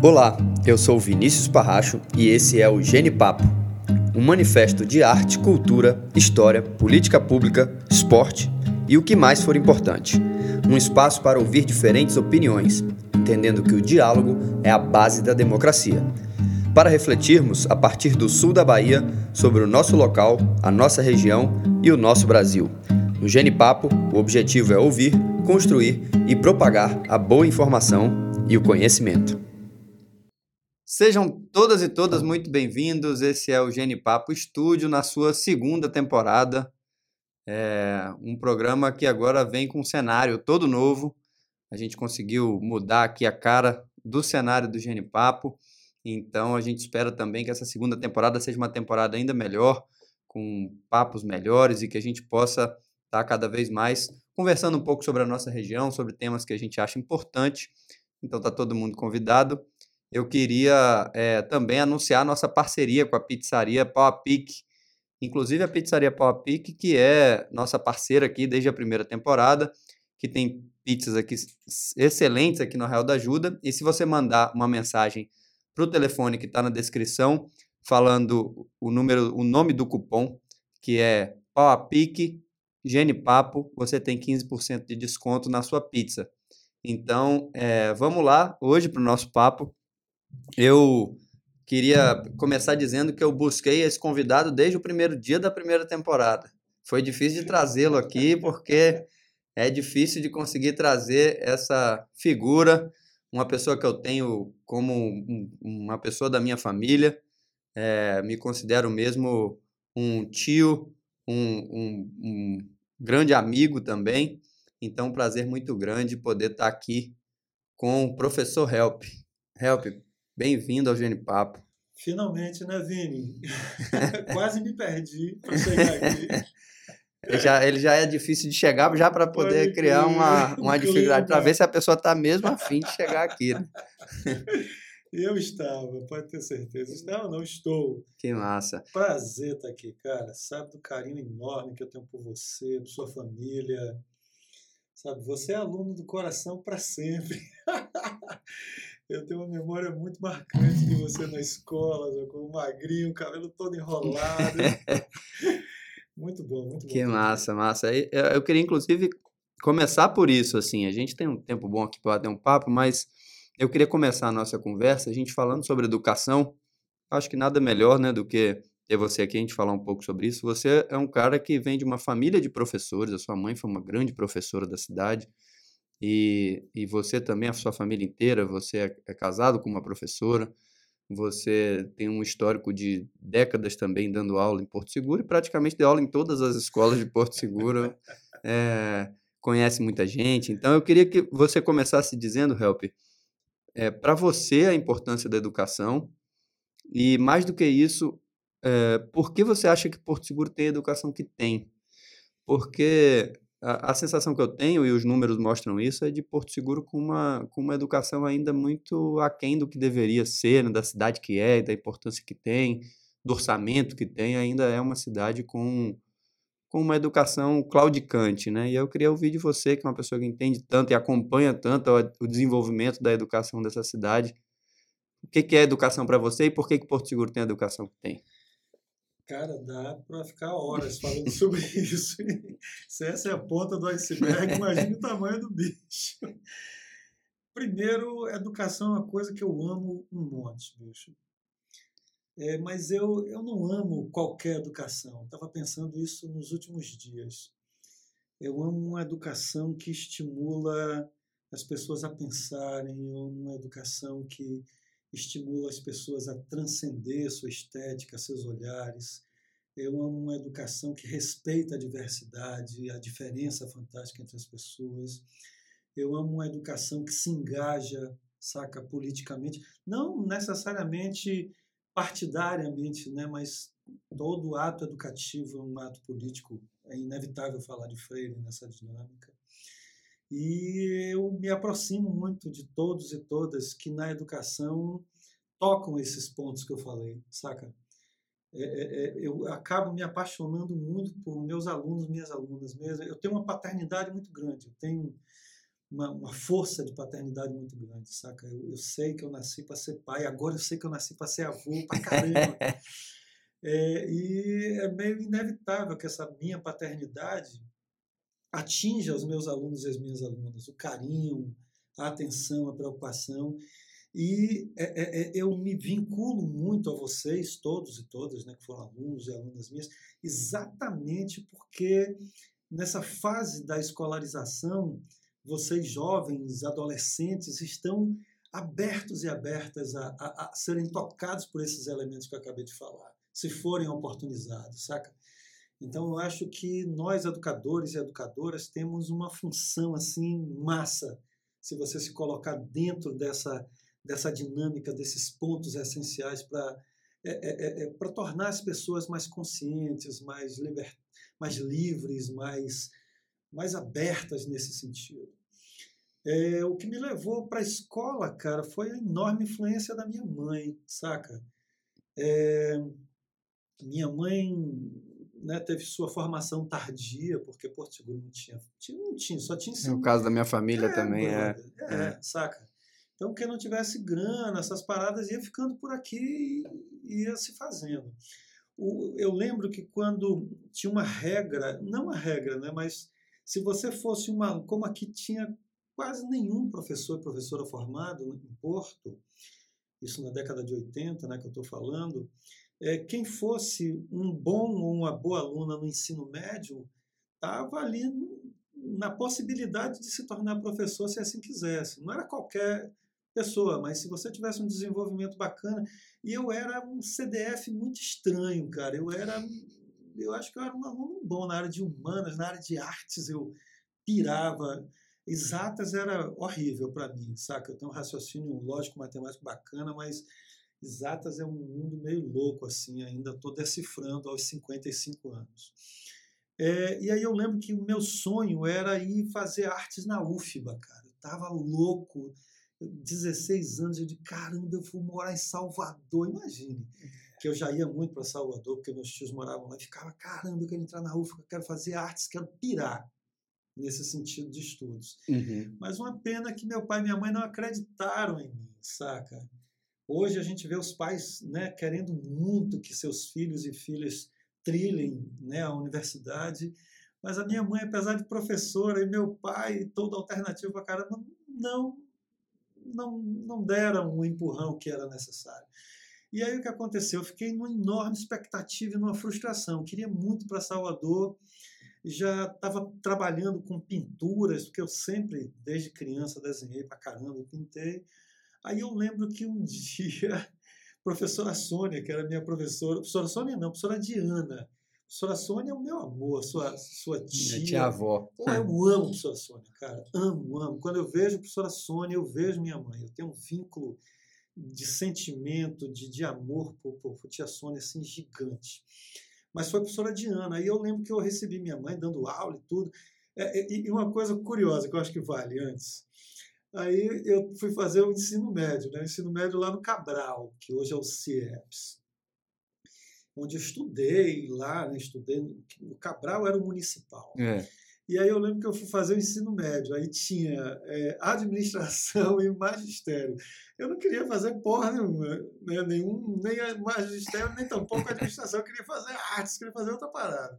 Olá, eu sou Vinícius Parracho e esse é o Gene Papo, um manifesto de arte, cultura, história, política pública, esporte e o que mais for importante. Um espaço para ouvir diferentes opiniões, entendendo que o diálogo é a base da democracia. Para refletirmos, a partir do sul da Bahia, sobre o nosso local, a nossa região e o nosso Brasil. No Gene Papo, o objetivo é ouvir, construir e propagar a boa informação e o conhecimento. Sejam todas e todas muito bem-vindos. Esse é o Gene Papo Estúdio na sua segunda temporada. É um programa que agora vem com um cenário todo novo. A gente conseguiu mudar aqui a cara do cenário do Gene Papo. Então a gente espera também que essa segunda temporada seja uma temporada ainda melhor, com papos melhores e que a gente possa estar cada vez mais conversando um pouco sobre a nossa região, sobre temas que a gente acha importante. Então tá todo mundo convidado eu queria é, também anunciar nossa parceria com a pizzaria Pau a Pique. Inclusive a pizzaria Pau a Pique, que é nossa parceira aqui desde a primeira temporada, que tem pizzas aqui excelentes aqui no Real da Ajuda. E se você mandar uma mensagem para o telefone que está na descrição, falando o número, o nome do cupom, que é Pau a Pique Genipapo, você tem 15% de desconto na sua pizza. Então, é, vamos lá hoje para o nosso papo. Eu queria começar dizendo que eu busquei esse convidado desde o primeiro dia da primeira temporada. Foi difícil de trazê-lo aqui porque é difícil de conseguir trazer essa figura, uma pessoa que eu tenho como uma pessoa da minha família. É, me considero mesmo um tio, um, um, um grande amigo também. Então, um prazer muito grande poder estar aqui com o professor Help. Help, Bem-vindo ao Gene Papo. Finalmente, né, Vini? Quase me perdi para chegar aqui. Ele já, ele já é difícil de chegar já para poder Pode criar uma, uma dificuldade, para ver se a pessoa está mesmo afim de chegar aqui. Né? Eu estava, pode ter certeza. Não, não estou. Que massa. Prazer estar aqui, cara. Sabe do carinho enorme que eu tenho por você, por sua família. Sabe, você é aluno do coração para sempre. Eu tenho uma memória muito marcante de você na escola, com o magrinho, o cabelo todo enrolado. muito bom, muito bom. Que massa, massa. Eu queria, inclusive, começar por isso, assim. A gente tem um tempo bom aqui para ter um papo, mas eu queria começar a nossa conversa, a gente falando sobre educação. Acho que nada melhor, né, do que ter você aqui, a gente falar um pouco sobre isso. Você é um cara que vem de uma família de professores, a sua mãe foi uma grande professora da cidade. E, e você também, a sua família inteira, você é, é casado com uma professora, você tem um histórico de décadas também dando aula em Porto Seguro e praticamente deu aula em todas as escolas de Porto Seguro, é, conhece muita gente. Então, eu queria que você começasse dizendo, Help, é, para você a importância da educação e, mais do que isso, é, por que você acha que Porto Seguro tem a educação que tem? Porque a, a, sensação que eu tenho, e os números mostram isso, é de Porto Seguro com uma, com uma educação ainda muito aquém do que deveria ser, né, da cidade que é, da importância que tem, do orçamento que tem, ainda é uma cidade com, com uma educação claudicante, né? E eu queria ouvir de você, que é uma pessoa que entende tanto e acompanha tanto o desenvolvimento da educação dessa cidade, o que, que é educação para você e por que, que Porto Seguro tem a educação que tem? Cara, dá para ficar horas falando sobre isso. Se essa é a ponta do iceberg, imagine o tamanho do bicho. Primeiro, educação é uma coisa que eu amo um monte, bicho. É, mas eu, eu não amo qualquer educação. Estava pensando isso nos últimos dias. Eu amo uma educação que estimula as pessoas a pensarem, eu amo uma educação que estimula as pessoas a transcender sua estética, seus olhares. Eu amo uma educação que respeita a diversidade, a diferença fantástica entre as pessoas. Eu amo uma educação que se engaja, saca, politicamente, não necessariamente partidariamente, né, mas todo ato educativo é um ato político. É inevitável falar de Freire nessa dinâmica. E eu me aproximo muito de todos e todas que na educação tocam esses pontos que eu falei, saca? É, é, é, eu acabo me apaixonando muito por meus alunos, minhas alunas mesmo. Eu tenho uma paternidade muito grande. Eu tenho uma, uma, força de paternidade muito grande, saca? Eu, eu sei que eu nasci para ser pai, agora eu sei que eu nasci para ser avô, para caramba. é, e é meio inevitável que essa minha paternidade atinja os meus alunos e as minhas alunas, o carinho, a atenção, a preocupação. E é, é, é, eu me vinculo muito a vocês, todos e todas, né, que foram alunos e alunas minhas, exatamente porque nessa fase da escolarização, vocês jovens, adolescentes, estão abertos e abertas a, a, a, serem tocados por esses elementos que eu acabei de falar, se forem oportunizados, saca? Então eu acho que nós educadores e educadoras temos uma função assim massa, se você se colocar dentro dessa dessa dinâmica desses pontos essenciais para é, é, é, é para tornar as pessoas mais conscientes, mais liber, mais livres, mais mais abertas nesse sentido. É, o que me levou para a escola, cara, foi a enorme influência da minha mãe, saca? É, minha mãe né, teve sua formação tardia, porque Porto Seguro não tinha, tinha não tinha, só tinha ensino. No caso da minha família é, também, é, é, é. saca? Então, quem não tivesse grana, essas paradas, ia ficando por aqui e ia se fazendo. O, eu lembro que quando tinha uma regra, não uma regra, né, mas se você fosse uma. Como aqui tinha quase nenhum professor e professora formado em Porto, isso na década de 80, né, que eu estou falando, é, quem fosse um bom ou uma boa aluna no ensino médio estava ali na possibilidade de se tornar professor se assim quisesse. Não era qualquer pessoa, mas se você tivesse um desenvolvimento bacana. E eu era um CDF muito estranho, cara. Eu era. Eu acho que eu era um aluno bom na área de humanas, na área de artes, eu pirava. Exatas era horrível para mim, saca? Eu tenho um raciocínio lógico, matemático bacana, mas exatas é um mundo meio louco, assim, ainda estou decifrando aos 55 anos. É, e aí eu lembro que o meu sonho era ir fazer artes na UFBA, cara. Eu tava louco, 16 anos, eu de caramba, eu vou morar em Salvador, imagine. Que eu já ia muito para Salvador, porque meus tios moravam lá, e ficava, caramba, eu quero entrar na UFBA, quero fazer artes, quero pirar nesse sentido de estudos. Uhum. Mas uma pena que meu pai e minha mãe não acreditaram em mim, saca? Hoje a gente vê os pais né, querendo muito que seus filhos e filhas trilhem né, a universidade, mas a minha mãe, apesar de professora, e meu pai, toda alternativa para caramba, não, não, não deram o empurrão que era necessário. E aí o que aconteceu? Eu fiquei numa enorme expectativa e numa frustração. Eu queria muito para Salvador, já estava trabalhando com pinturas, porque eu sempre, desde criança, desenhei para caramba e pintei. Aí eu lembro que um dia, a professora Sônia, que era minha professora, professora Sônia não, professora Diana, professora Sônia é o meu amor, sua, sua tia. Minha tia-avó. eu amo a professora Sônia, cara, amo, amo. Quando eu vejo a professora Sônia, eu vejo minha mãe, eu tenho um vínculo de sentimento, de, de amor por, por, por tia Sônia, assim, gigante mas foi a professora Diana. Aí eu lembro que eu recebi minha mãe dando aula e tudo. É, é, e uma coisa curiosa que eu acho que vale antes. Aí eu fui fazer o ensino médio, né? o ensino médio lá no Cabral, que hoje é o CIEPS, onde eu estudei lá, né? estudei. O Cabral era o municipal. É. E aí eu lembro que eu fui fazer o ensino médio, aí tinha é, administração e magistério. Eu não queria fazer porra nenhuma, né? Nenhum, nem magistério, nem tampouco administração. Eu queria fazer artes, queria fazer outra parada.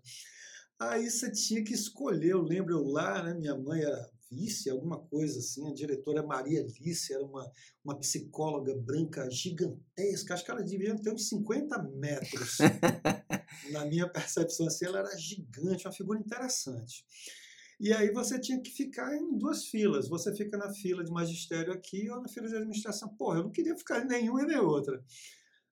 Aí você tinha que escolher, eu lembro eu lá, né? Minha mãe era vice, alguma coisa assim, a diretora Maria Alice era uma, uma psicóloga branca gigantesca, acho que ela devia ter uns 50 metros. Na minha percepção, assim, ela era gigante, uma figura interessante. E aí você tinha que ficar em duas filas. Você fica na fila de magistério aqui ou na fila de administração. Porra, eu não queria ficar em nenhuma e nem outra.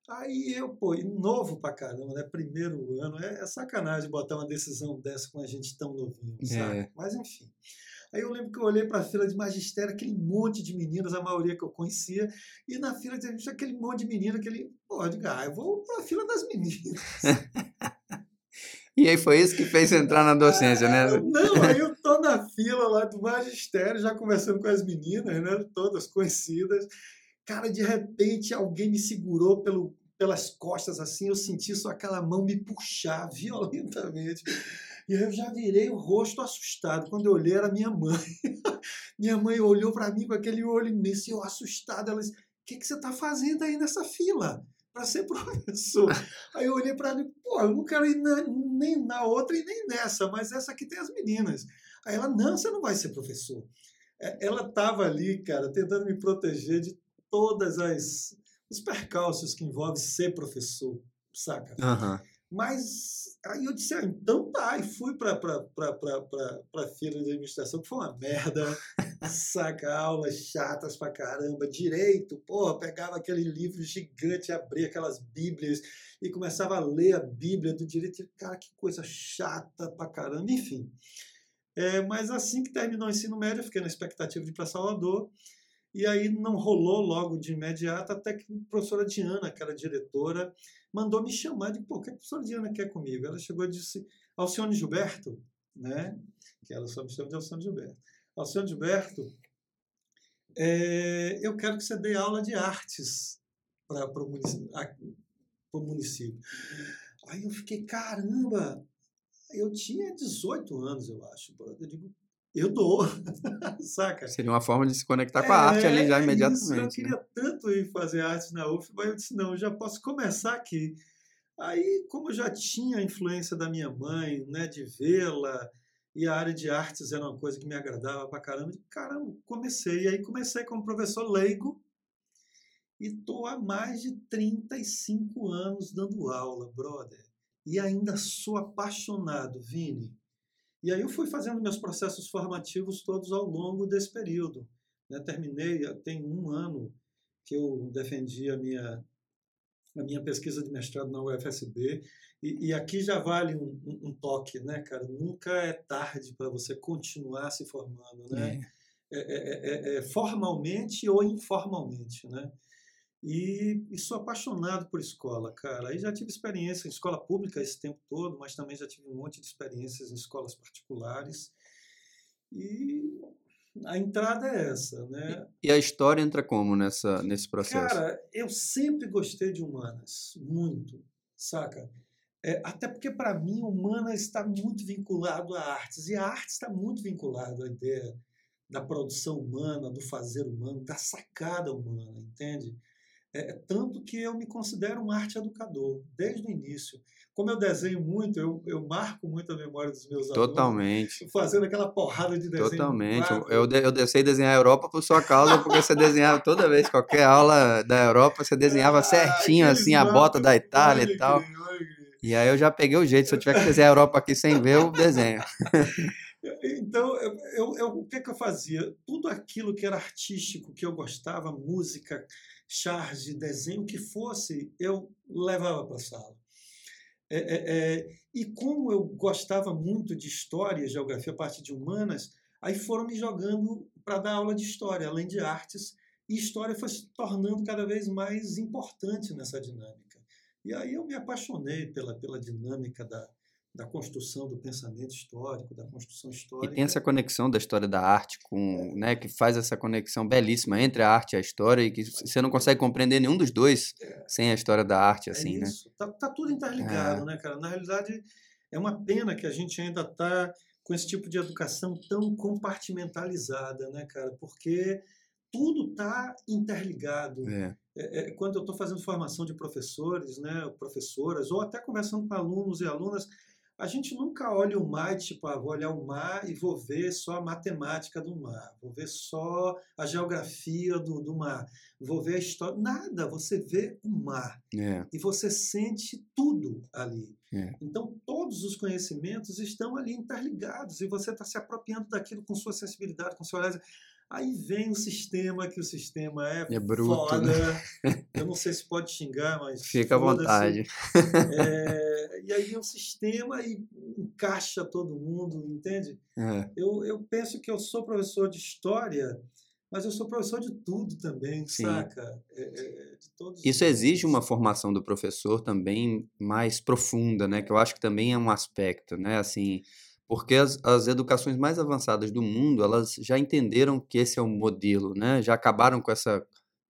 Aí eu, pô, novo pra caramba, né? Primeiro ano, é, é sacanagem botar uma decisão dessa com a gente tão novinho, sabe? É. Mas enfim. Aí eu lembro que eu olhei para a fila de magistério, aquele monte de meninas, a maioria que eu conhecia, e na fila de aquele monte de meninas, aquele, pô, eu digo, ah, eu vou para a fila das meninas. E aí foi isso que fez entrar na docência, né? Não, aí eu tô na fila lá do magistério, já conversando com as meninas, né? Todas conhecidas. Cara, de repente alguém me segurou pelo, pelas costas assim, eu senti só aquela mão me puxar violentamente. E eu já virei o rosto assustado. Quando eu olhei, era minha mãe. minha mãe olhou para mim com aquele olho imenso, eu assustado. Ela disse: O que, que você está fazendo aí nessa fila? Para ser professor. aí eu olhei para ela e pô, eu não quero ir na, nem na outra e nem nessa, mas essa aqui tem as meninas. Aí ela, não, você não vai ser professor. É, ela estava ali, cara, tentando me proteger de todas as os percalços que envolve ser professor, saca? Uhum. Mas aí eu disse, ah, então tá, e fui para a fila de administração, que foi uma merda, saca, aulas chatas pra caramba, direito, porra, pegava aquele livro gigante, abria aquelas bíblias e começava a ler a bíblia do direito, cara, que coisa chata pra caramba, enfim. É, mas assim que terminou o ensino médio, eu fiquei na expectativa de ir para Salvador, e aí não rolou logo de imediato, até que a professora Diana, que era diretora, mandou me chamar de, pô, o que a professora Diana quer comigo? Ela chegou e disse, Alcione Gilberto, né? Que ela só me chama de Alcione Gilberto. Alcione Gilberto, é, eu quero que você dê aula de artes para o município, município. Aí eu fiquei, caramba, eu tinha 18 anos, eu acho. Eu digo, eu dou, saca? Seria uma forma de se conectar com a arte ali já imediatamente. Isso, eu né? queria né? tanto ir fazer arte na UF, mas eu disse, não, eu já posso começar aqui. Aí, como eu já tinha a influência da minha mãe, né, de vê-la, e a área de artes era uma coisa que me agradava pra caramba, de caramba, comecei. E aí comecei como professor leigo, e tô há mais de 35 anos dando aula, brother. E ainda sou apaixonado, Vini, e aí eu fui fazendo meus processos formativos todos ao longo desse período. Né? Terminei, tem um ano que eu defendi a minha, a minha pesquisa de mestrado na UFSB, e, e aqui já vale um, um, um, toque, né, cara? Nunca é tarde para você continuar se formando, né? É. É, é, é, é formalmente ou informalmente, né? E, e, sou apaixonado por escola, cara. Aí já tive experiência em escola pública esse tempo todo, mas também já tive um monte de experiências em escolas particulares. E a entrada é essa, né? E, e a história entra como nessa, nesse processo? Cara, eu sempre gostei de humanas, muito, saca? É, até porque, para mim, humanas está muito vinculado a artes, e a arte está muito vinculado à ideia da produção humana, do fazer humano, da sacada humana, entende? É, é, tanto que eu me considero um arte educador, desde o início. Como eu desenho muito, eu, eu marco muito a memória dos meus Totalmente. alunos. Fazendo aquela porrada de desenho. Totalmente. Eu, eu, eu sei desenhar a Europa por sua causa, porque você desenhava toda vez, qualquer aula da Europa, você desenhava ah, certinho, assim, a bota da Itália e tal. E aí eu já peguei o jeito, se eu tiver que desenhar a Europa aqui sem ver, eu desenho. Então, eu, eu, o que, que eu fazia? Tudo aquilo que era artístico, que eu gostava, música, charge, desenho, o que fosse, eu levava para a sala. É, é, é, e como eu gostava muito de história, geografia, parte de humanas, aí foram me jogando para dar aula de história, além de artes, e história foi se tornando cada vez mais importante nessa dinâmica. E aí eu me apaixonei pela, pela dinâmica da, da construção do pensamento histórico, da construção histórica. E tem essa conexão da história da arte com, é. né, que faz essa conexão belíssima entre a arte e a história e que você não consegue compreender nenhum dos dois é. sem a história da arte, é assim, é né? Tá, tá tudo interligado, é. né, cara? Na realidade, é uma pena que a gente ainda está com esse tipo de educação tão compartimentalizada, né, cara? Porque tudo está interligado. É. É, é, quando eu estou fazendo formação de professores, né, professoras, ou até conversando com alunos e alunas, a gente nunca olha o mar, tipo, ah, vou olhar o mar e vou ver só a matemática do mar, vou ver só a geografia do, do mar, vou ver a história. Nada, você vê o mar. É. E você sente tudo ali. É. Então, todos os conhecimentos estão ali interligados e você está se apropriando daquilo com sua sensibilidade, com seu olhar. Aí vem o sistema, que o sistema é, é bruto, foda. Né? Eu não sei se pode xingar, mas. Fica à vontade. É, e aí o sistema e encaixa todo mundo, entende? É. Eu, eu penso que eu sou professor de história, mas eu sou professor de tudo também, Sim. saca? É, é, Isso exige uma formação do professor também mais profunda, né? Que eu acho que também é um aspecto, né? Assim porque as, as educações mais avançadas do mundo elas já entenderam que esse é o modelo, né? Já acabaram com essa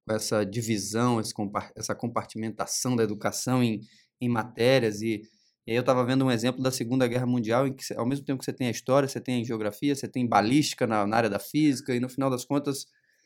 com essa divisão, essa compartimentação da educação em, em matérias e, E aí eu estava vendo um exemplo da Segunda Guerra Mundial, em que ao mesmo tempo que você tem a história, você tem a geografia, você tem balística na, na área da física, e no final das contas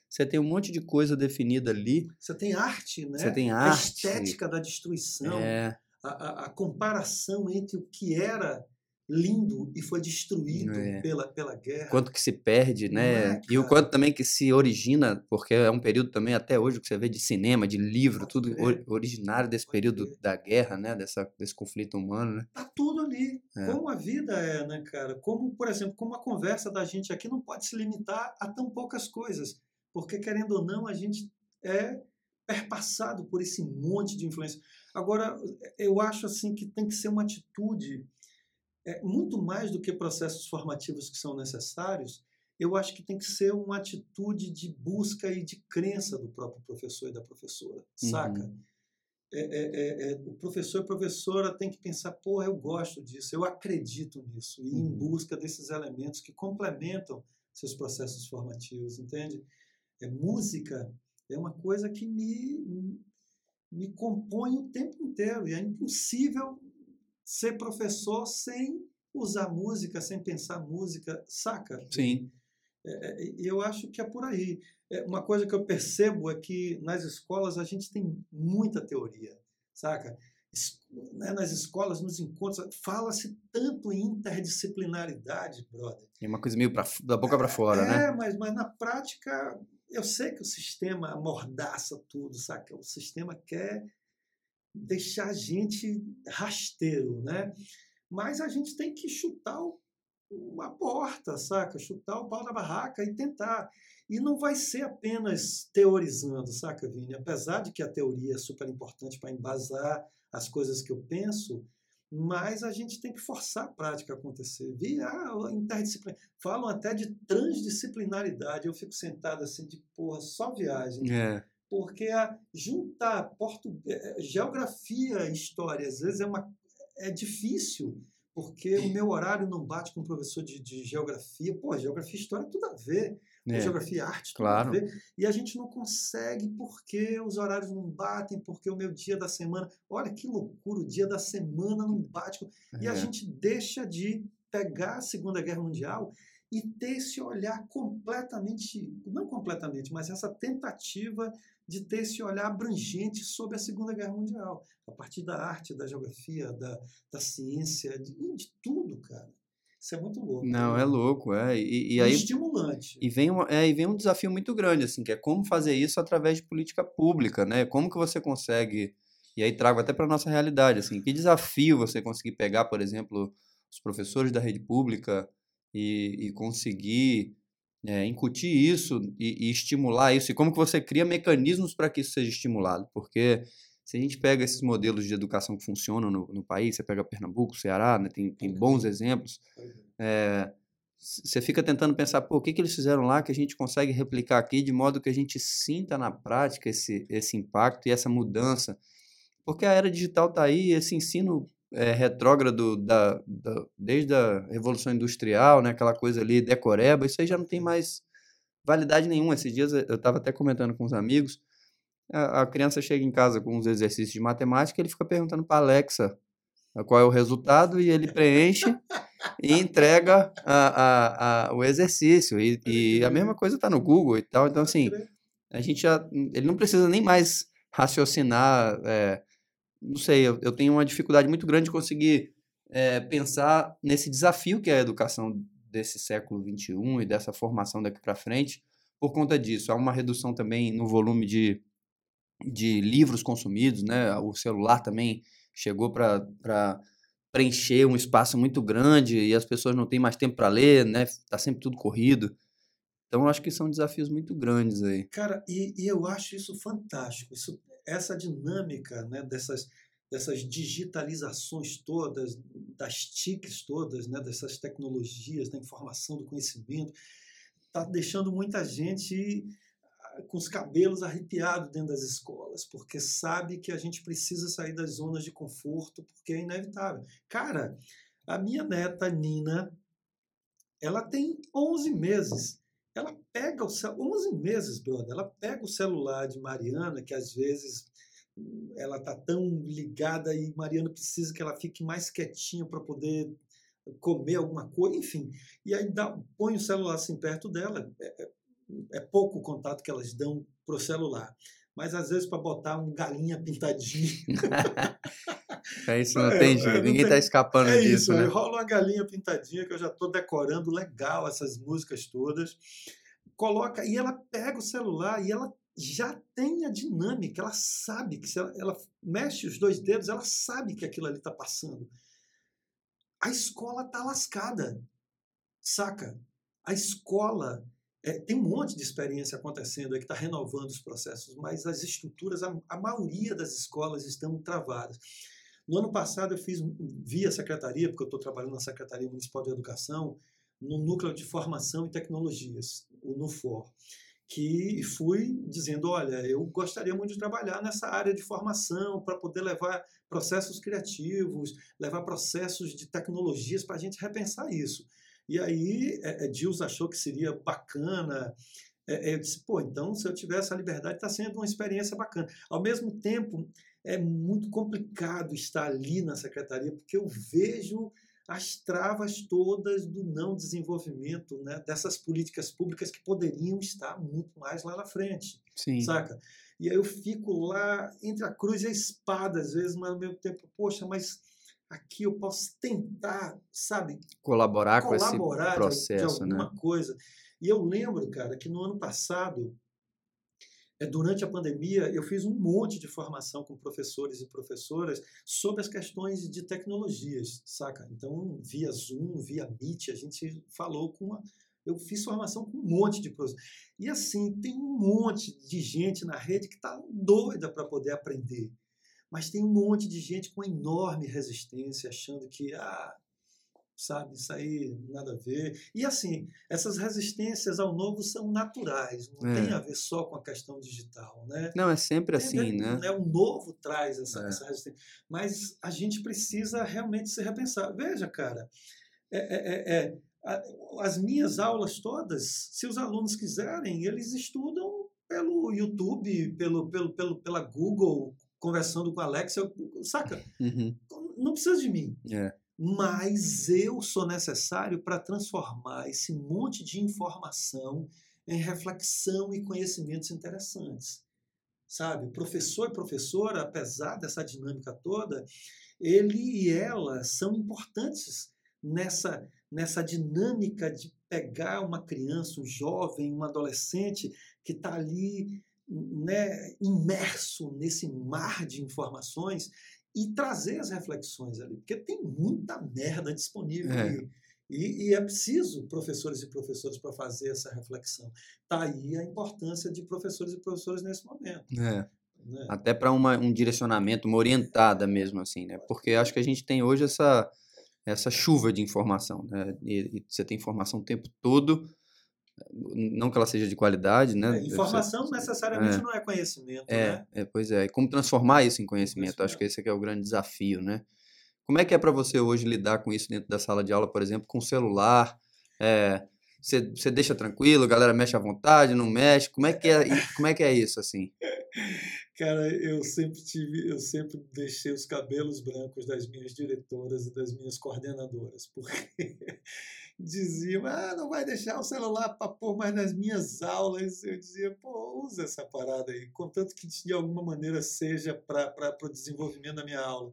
você tem um monte de coisa definida ali. Você tem arte, né? Você tem arte. A estética da destruição. É. A, a, a comparação entre o que era lindo e foi destruído é. pela, pela guerra. Quanto que se perde, né? É, e o quanto também que se origina, porque é um período também até hoje que você vê de cinema, de livro, tudo originário desse período da guerra, né? Dessa, desse conflito humano, né? Tá tudo ali. É. Como a vida é, né, cara? Como, por exemplo, como a conversa da gente aqui não pode se limitar a tão poucas coisas. Porque, querendo ou não, a gente é perpassado por esse monte de influência. Agora, eu acho assim que tem que ser uma atitude é, muito mais do que processos formativos que são necessários, eu acho que tem que ser uma atitude de busca e de crença do próprio professor e da professora, saca? Uhum. É, é, é, é o professor e professora tem que pensar, porra, eu gosto disso, eu acredito nisso, e ir em uhum. busca desses elementos que complementam seus processos formativos, entende? É, música é uma coisa que me, me compõe o tempo inteiro, e é impossível ser professor sem usar música, sem pensar música, saca? Sim. É, é eu acho que é por aí. É, uma coisa que eu percebo é que nas escolas a gente tem muita teoria, saca? né, nas escolas, nos encontros, fala-se tanto em interdisciplinaridade, brother. É uma coisa meio pra, da boca para fora, é, né? É, mas, mas na prática, eu sei que o sistema amordaça tudo, saca? O sistema quer deixar a gente rasteiro, né? Mas a gente tem que chutar uma porta, saca? Chutar o pau da barraca e tentar. E não vai ser apenas teorizando, saca, Vini? Apesar de que a teoria é super importante para embasar as coisas que eu penso, mas a gente tem que forçar a prática a acontecer. Vi, ah, interdisciplinar. Falam até de transdisciplinaridade. Eu fico sentado assim, de porra, só viagem. É porque a juntar portu... É, é, geografia e história às vezes é uma é difícil porque o meu horário não bate com o professor de, de geografia. Pô, geografia e história tudo a ver. É, geografia e arte, tudo claro. a ver. E a gente não consegue porque os horários não batem, porque o meu dia da semana. Olha que loucura, o dia da semana não bate. É. E a é. gente deixa de pegar a Segunda Guerra Mundial e ter esse olhar completamente, não completamente, mas essa tentativa de ter esse olhar abrangente sobre a Segunda Guerra Mundial, a partir da arte, da geografia, da, da ciência, de, de tudo, cara. Isso é muito louco. Não, né? é louco, é. E, e aí, estimulante. E vem, uma, é, e vem um desafio muito grande, assim, que é como fazer isso através de política pública, né? Como que você consegue. E aí trago até para nossa realidade, assim, que desafio você conseguir pegar, por exemplo, os professores da rede pública e, e conseguir é, incutir isso e, e, estimular isso? E como que você cria mecanismos para que isso seja estimulado? Porque se a gente pega esses modelos de educação que funcionam no, no país, você pega Pernambuco, Ceará, né, tem, tem bons exemplos, é, você fica tentando pensar, pô, o que, que eles fizeram lá que a gente consegue replicar aqui de modo que a gente sinta na prática esse, esse impacto e essa mudança. Porque a era digital está aí, esse ensino é, retrógrado da, da, desde a Revolução Industrial, né, aquela coisa ali, decoreba, isso aí já não tem mais validade nenhuma. Esses dias eu estava até comentando com os amigos, a, a, criança chega em casa com uns exercícios de matemática, ele fica perguntando para Alexa qual é o resultado e ele preenche e entrega a, a, a, o exercício. E, e a mesma coisa está no Google e tal. Então, assim, a gente já, ele não precisa nem mais raciocinar... É, não sei, eu, eu tenho uma dificuldade muito grande de conseguir é, pensar nesse desafio que é a educação desse século XXI e dessa formação daqui para frente por conta disso. Há uma redução também no volume de, de livros consumidos, né? O celular também chegou para preencher um espaço muito grande e as pessoas não têm mais tempo para ler, né? Tá sempre tudo corrido. Então, acho que são desafios muito grandes aí. Cara, e, e eu acho isso fantástico. Isso essa dinâmica né, dessas, dessas digitalizações todas, das TICs todas, né, dessas tecnologias da informação, do conhecimento, está deixando muita gente ah, com os cabelos arrepiados dentro das escolas, porque sabe que a gente precisa sair das zonas de conforto, porque é inevitável. Cara, a minha neta Nina, ela tem 11 meses ela pega o 11 meses, brother, ela pega o celular de Mariana, que às vezes ela está tão ligada e Mariana precisa que ela fique mais quietinha para poder comer alguma coisa, enfim. E aí dá, põe o celular assim perto dela, é, é, é pouco o contato que elas dão para o celular. Mas às vezes para botar um galinha pintadinho. é isso, não é, tem jeito, ninguém está escapando é disso. Isso, né? rola uma galinha pintadinha que eu já estou decorando legal essas músicas todas. Coloca, e ela pega o celular e ela já tem a dinâmica, ela sabe que se ela, ela mexe os dois dedos, ela sabe que aquilo ali está passando. A escola está lascada, saca? A escola é, tem um monte de experiência acontecendo aí que está renovando os processos, mas as estruturas, a, a, maioria das escolas estão travadas. No ano passado eu fiz via secretaria, porque eu estou trabalhando na Secretaria Municipal de Educação, no Núcleo de Formação e Tecnologias, o NUFOR que fui dizendo, olha, eu gostaria muito de trabalhar nessa área de formação para poder levar processos criativos, levar processos de tecnologias para a gente repensar isso. E aí, é, é, Gilles achou que seria bacana. É, eu disse, pô, então se eu tiver essa liberdade, está sendo uma experiência bacana. Ao mesmo tempo, é muito complicado estar ali na secretaria, porque eu vejo as travas todas do não desenvolvimento né, dessas políticas públicas que poderiam estar muito mais lá na frente. Sim. Saca? E aí eu fico lá entre a cruz e a espada, às vezes, mas ao mesmo tempo, poxa, mas aqui eu posso tentar, sabe? Colaborar, colaborar com esse processo, de, de alguma né? coisa. E eu lembro, cara, que no ano passado durante a pandemia, eu fiz um monte de formação com professores e professoras sobre as questões de tecnologias, saca? Então, via Zoom, via Meet, a gente falou com uma. Eu fiz formação com um monte de professores. E assim, tem um monte de gente na rede que está doida para poder aprender. Mas tem um monte de gente com enorme resistência, achando que ah, sabe? Isso aí nada a ver. E assim, essas resistências ao novo são naturais, não é. tem a ver só com a questão digital, né? Não, é sempre tem assim, né? né? O novo traz essa, é. essa, resistência. Mas a gente precisa realmente se repensar. Veja, cara, é, é, é, é as minhas aulas todas, se os alunos quiserem, eles estudam pelo YouTube, pelo, pelo, pelo, pela Google, conversando com a Alexa, saca? Uhum. Não precisa de mim. É mas eu sou necessário para transformar esse monte de informação em reflexão e conhecimentos interessantes. Sabe, professor e professora, apesar dessa dinâmica toda, ele e ela são importantes nessa nessa dinâmica de pegar uma criança, um jovem, um adolescente que está ali né, imerso nesse mar de informações e trazer as reflexões ali, porque tem muita merda disponível é. aí. E, e, é preciso professores e professoras para fazer essa reflexão. Está aí a importância de professores e professoras nesse momento. É. Né? Até para um direcionamento, uma orientada mesmo assim, né? Porque acho que a gente tem hoje essa, essa chuva de informação, né? E, e você tem informação o tempo todo, não que ela seja de qualidade, né? É, informação ser... necessariamente é. não é conhecimento, é, né? É, pois é. E como transformar isso em conhecimento? Acho que esse é o grande desafio, né? Como é que é para você hoje lidar com isso dentro da sala de aula, por exemplo, com o celular? Você, você deixa tranquilo, a galera mexe à vontade, não mexe? Como é que é, como é, que é isso, assim? Cara, eu sempre tive, eu sempre deixei os cabelos brancos das minhas diretoras e das minhas coordenadoras, porque diziam, ah, não vai deixar o celular para pôr mais nas minhas aulas. Eu dizia, pô, usa essa parada aí, contanto que de alguma maneira seja para o desenvolvimento da minha aula.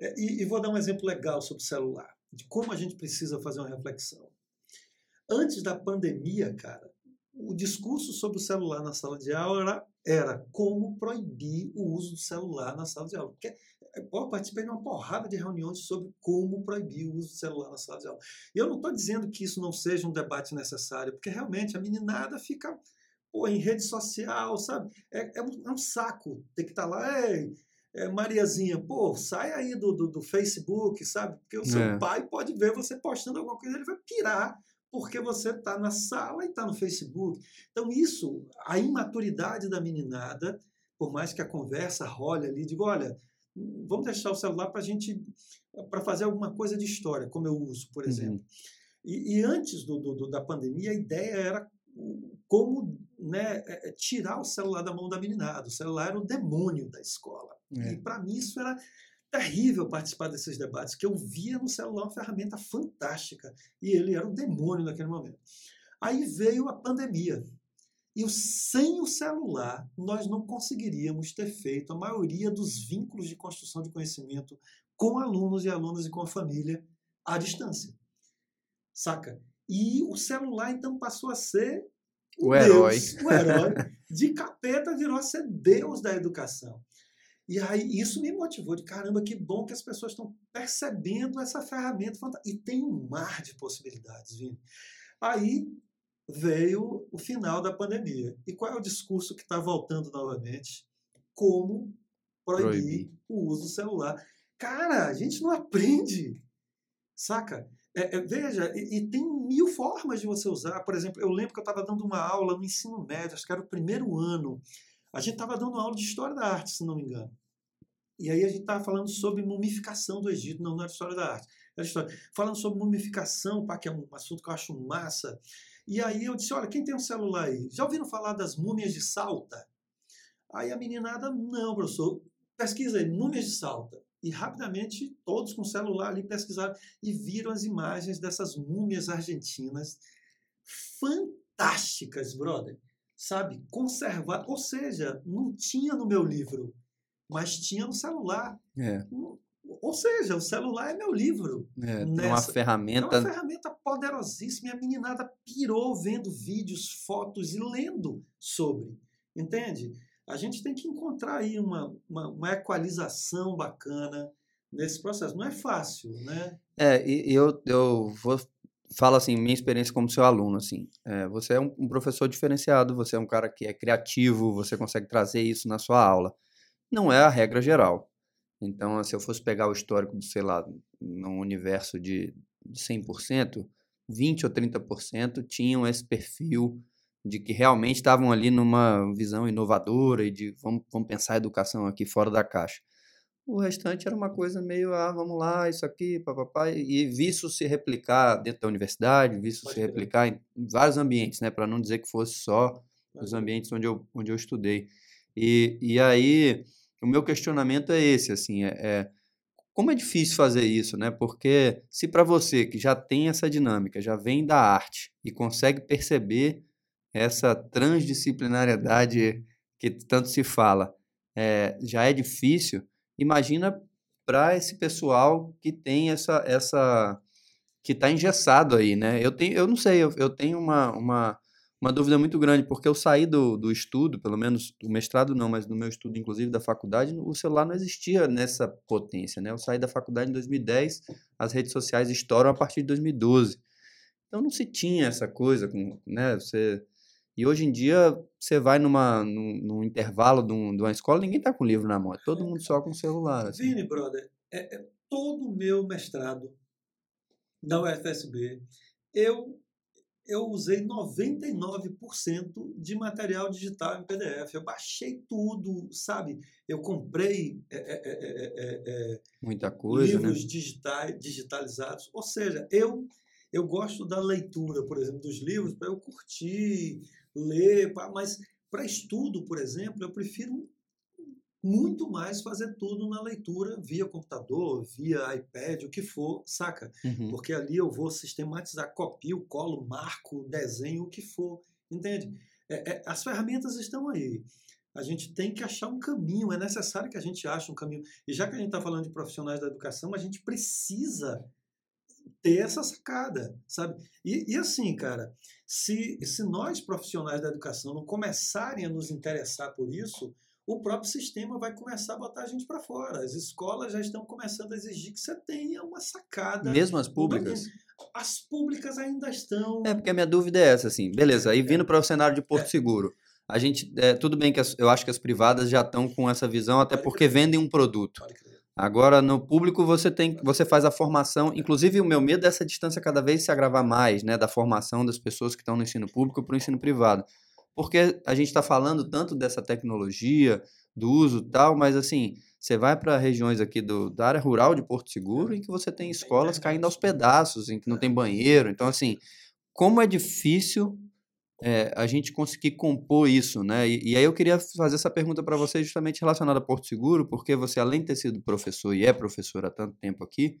É, e, e vou dar um exemplo legal sobre o celular, de como a gente precisa fazer uma reflexão. Antes da pandemia, cara, o discurso sobre o celular na sala de aula era, era como proibir o uso do celular na sala de aula. Porque eu participei de uma porrada de reuniões sobre como proibir o uso do celular na sala de aula. E eu não estou dizendo que isso não seja um debate necessário, porque realmente a meninada fica pô, em rede social, sabe? É, é, um, é um, saco ter que estar tá lá, Ei, é, Mariazinha, pô, sai aí do, do, do, Facebook, sabe? Porque o seu é. pai pode ver você postando alguma coisa, ele vai pirar porque você está na sala e está no Facebook. Então, isso, a imaturidade da meninada, por mais que a conversa role ali, digo, olha, vamos deixar o celular para a gente para fazer alguma coisa de história, como eu uso, por uhum. exemplo. Uhum. E, e, antes do, do, da pandemia, a ideia era como né, é, é, tirar o celular da mão da meninada. O celular era o demônio da escola. É. E para mim isso era terrível participar desses debates, que eu via no celular uma ferramenta fantástica e ele era o demônio naquele momento. Aí veio a pandemia. E sem o celular, nós não conseguiríamos ter feito a maioria dos vínculos de construção de conhecimento com alunos e alunas e com a família à distância. Saca? E o celular, então, passou a ser o, o herói. Deus, o herói. De capeta virou a ser Deus da educação. E aí isso me motivou de caramba, que bom que as pessoas estão percebendo essa ferramenta fantástica. E tem um mar de possibilidades, Vini. Aí veio o final da pandemia. E qual é o discurso que está voltando novamente? Como proibir, proibir, o uso do celular. Cara, a gente não aprende, saca? É, é, veja, e, e, tem mil formas de você usar. Por exemplo, eu lembro que eu estava dando uma aula no ensino médio, acho que era o primeiro ano. A gente estava dando aula de História da Arte, se não me engano. E aí a gente estava falando sobre mumificação do Egito, não, não era História da Arte. Era história. Falando sobre mumificação, pá, que é um assunto que eu acho massa. E aí eu disse, olha, quem tem um celular aí? Já ouviram falar das múmias de Salta? Aí a meninada, não, professor, pesquisa aí, múmias de Salta. E rapidamente todos com o celular ali pesquisaram e viram as imagens dessas múmias argentinas fantásticas, brother. Sabe? Conservar. Ou seja, não tinha no meu livro, mas tinha no celular. É. Ou seja, o celular é meu livro. É, nessa. uma ferramenta. É uma ferramenta poderosíssima. E a meninada pirou vendo vídeos, fotos e lendo sobre. Entende? A gente tem que encontrar aí uma, uma, uma equalização bacana nesse processo. Não é fácil, né? É, e eu, eu vou falo assim, minha experiência como seu aluno, assim, é, você é um, um, professor diferenciado, você é um cara que é criativo, você consegue trazer isso na sua aula. Não é a regra geral. Então, se eu fosse pegar o histórico, sei lá, num universo de, de 100%, 20 ou 30% tinham esse perfil de que realmente estavam ali numa visão inovadora e de vamos, vamos pensar a educação aqui fora da caixa. O restante era uma coisa meio, ah, vamos lá, isso aqui, papapá, e vi isso se replicar dentro da universidade, vi isso Pode se replicar em vários ambientes, né, para não dizer que fosse só os ambientes onde eu, onde eu estudei. E, e aí, o meu questionamento é esse, assim, é, é como é difícil fazer isso, né? Porque se para você que já tem essa dinâmica, já vem da arte e consegue perceber essa transdisciplinariedade que tanto se fala, é, já é difícil, imagina para esse pessoal que tem essa essa que está engessado aí, né? Eu tenho, eu não sei, eu, eu tenho uma, uma uma dúvida muito grande, porque eu saí do, do estudo, pelo menos do mestrado não, mas no meu estudo, inclusive, da faculdade, o celular não existia nessa potência, né? Eu saí da faculdade em 2010, as redes sociais estouram a partir de 2012. Então não se tinha essa coisa, com, né? Você... E hoje em dia, você vai numa, num, num intervalo de, um, de, uma escola, ninguém está com livro na mão, é todo mundo só com celular. Assim. Vini, brother, é, é todo o meu mestrado da UFSB, eu eu usei 99% de material digital em PDF. Eu baixei tudo, sabe? Eu comprei é, é, é, muita coisa, livros né? digitais, digitalizados. Ou seja, eu eu gosto da leitura, por exemplo, dos livros para eu curtir, ler, mas para estudo, por exemplo, eu prefiro muito mais fazer tudo na leitura via computador, via iPad, o que for, saca? Uhum. Porque ali eu vou sistematizar, copio, colo, marco, desenho, o que for, entende? É, é, as ferramentas estão aí. A gente tem que achar um caminho, é necessário que a gente ache um caminho. E já que a gente está falando de profissionais da educação, a gente precisa ter essa sacada, sabe? E, e, assim, cara, se, se nós profissionais da educação não começarem a nos interessar por isso, o próprio sistema vai começar a botar a gente para fora. As escolas já estão começando a exigir que você tenha uma sacada. Mesmo as públicas? As públicas ainda estão. É, porque a minha dúvida é essa, assim. Beleza, aí vindo para o cenário de Porto é. Seguro. A gente, é, tudo bem que as, eu acho que as privadas já estão com essa visão, até porque vendem um produto. Agora, no público, você tem você faz a formação. Inclusive, o meu medo é essa distância cada vez se agravar mais, né? Da formação das pessoas que estão no ensino público para o ensino privado porque a gente está falando tanto dessa tecnologia, do uso tal, mas assim, você vai para regiões aqui do, da área rural de Porto Seguro em que você tem escolas caindo aos pedaços, em que não tem banheiro. Então, assim, como é difícil é, a gente conseguir compor isso, né? E, e aí eu queria fazer essa pergunta para você justamente relacionada a Porto Seguro, porque você, além de ter sido professor e é professor há tanto tempo aqui,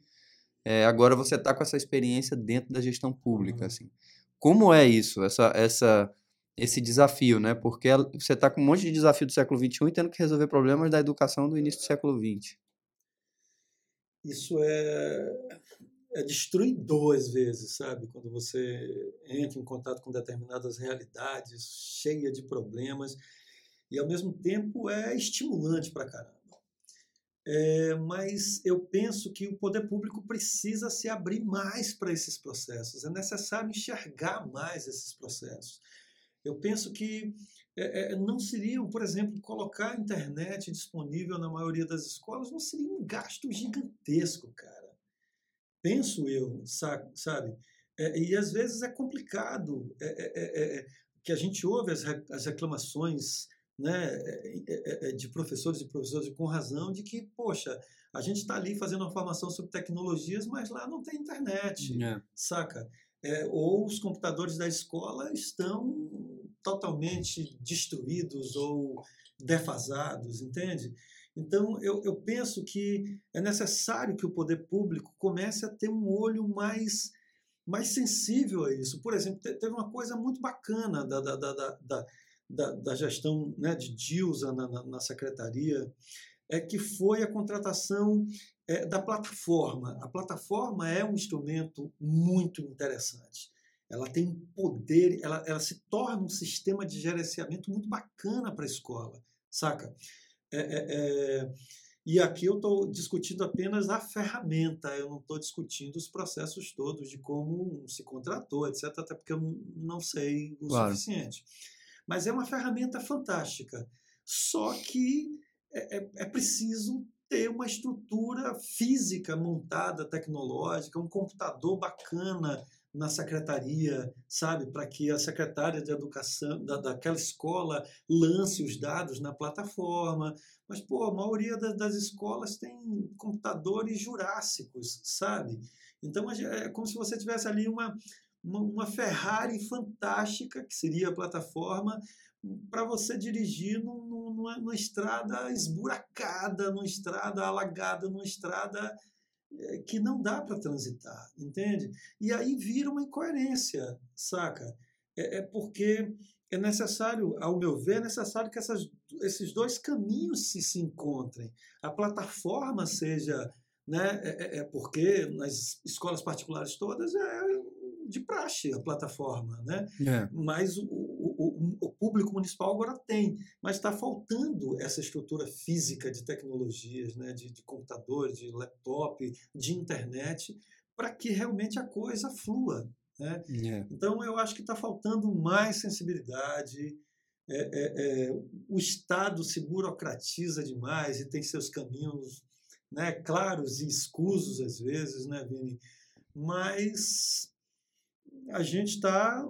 é, agora você está com essa experiência dentro da gestão pública, uhum. assim. Como é isso, essa, essa, esse desafio, né? Porque você está com um monte de desafio do século XXI e tendo que resolver problemas da educação do início do século XX. Isso é é destruidor às vezes, sabe? Quando você entra em contato com determinadas realidades, cheia de problemas, e ao mesmo tempo é estimulante para caramba. É, mas eu penso que o poder público precisa se abrir mais para esses processos, é necessário enxergar mais esses processos. Eu penso que é, é, não seria, por exemplo, colocar a internet disponível na maioria das escolas, não seria um gasto gigantesco, cara penso eu, sabe? É, e às vezes é complicado, é é, é, é, que a gente ouve as, as reclamações né, é, de professores e professores com razão de que, poxa, a gente está ali fazendo uma formação sobre tecnologias, mas lá não tem internet, saca? ou os computadores da escola estão totalmente destruídos ou defasados, entende? Então, eu, eu penso que é necessário que o poder público comece a ter um olho mais, mais sensível a isso. Por exemplo, teve uma coisa muito bacana da, da, da, da, da, gestão né, de Dilsa na, na, na, secretaria, é que foi a contratação é, da plataforma. A plataforma é um instrumento muito interessante. Ela tem poder, ela, ela se torna um sistema de gerenciamento muito bacana para a escola, saca? É, é, é, e aqui eu estou discutindo apenas a ferramenta, eu não estou discutindo os processos todos de como se contratou, etc., até porque eu não sei o claro. suficiente. Mas é uma ferramenta fantástica. Só que é, é, é preciso ter uma estrutura física montada, tecnológica, um computador bacana, na secretaria, sabe, para que a secretária de educação da, daquela escola lance os dados na plataforma. Mas, pô, a maioria das, das escolas tem computadores jurássicos, sabe? Então é como se você tivesse ali uma, uma, uma Ferrari fantástica, que seria a plataforma, para você dirigir numa, numa estrada esburacada, numa estrada alagada, numa estrada que não dá para transitar, entende? E aí vira uma incoerência, saca? É, é, porque é necessário, ao meu ver, é necessário que essas, esses dois caminhos se, se encontrem. A plataforma seja, né? É, é, é porque nas escolas particulares todas é de praxe a plataforma, né? É. Mas o, o, o, público municipal agora tem, mas está faltando essa estrutura física de tecnologias, né? de, de computador, de laptop, de internet, para que realmente a coisa flua. Né? É. Então eu acho que está faltando mais sensibilidade. É, é, é, o Estado se burocratiza demais e tem seus caminhos né, claros e escusos às vezes, né, Vini? Mas a gente está,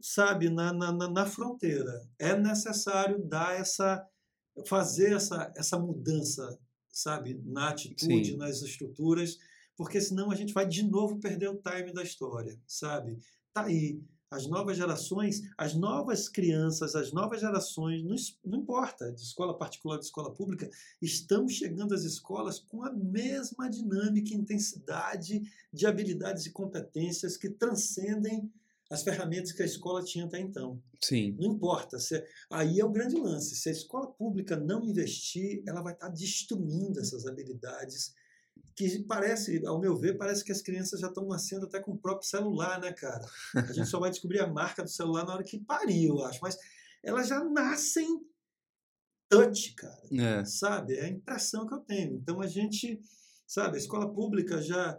sabe, na, na, na fronteira. É necessário dar essa, fazer essa, essa mudança, sabe, na atitude, Sim. nas estruturas, porque senão a gente vai de novo perder o time da história, sabe? Tá aí. As novas gerações, as novas crianças, as novas gerações, não, não importa, de escola particular, de escola pública, estão chegando às escolas com a mesma dinâmica e intensidade de habilidades e competências que transcendem as ferramentas que a escola tinha até então. Sim. Não importa. Se, aí é o grande lance. Se a escola pública não investir, ela vai estar destruindo essas habilidades que parece, ao meu ver, parece que as crianças já estão nascendo até com o próprio celular, né, cara? A gente só vai descobrir a marca do celular na hora que parir, eu acho. Mas elas já nascem touch, cara. É. Sabe? É a impressão que eu tenho. Então a gente, sabe, a escola pública já,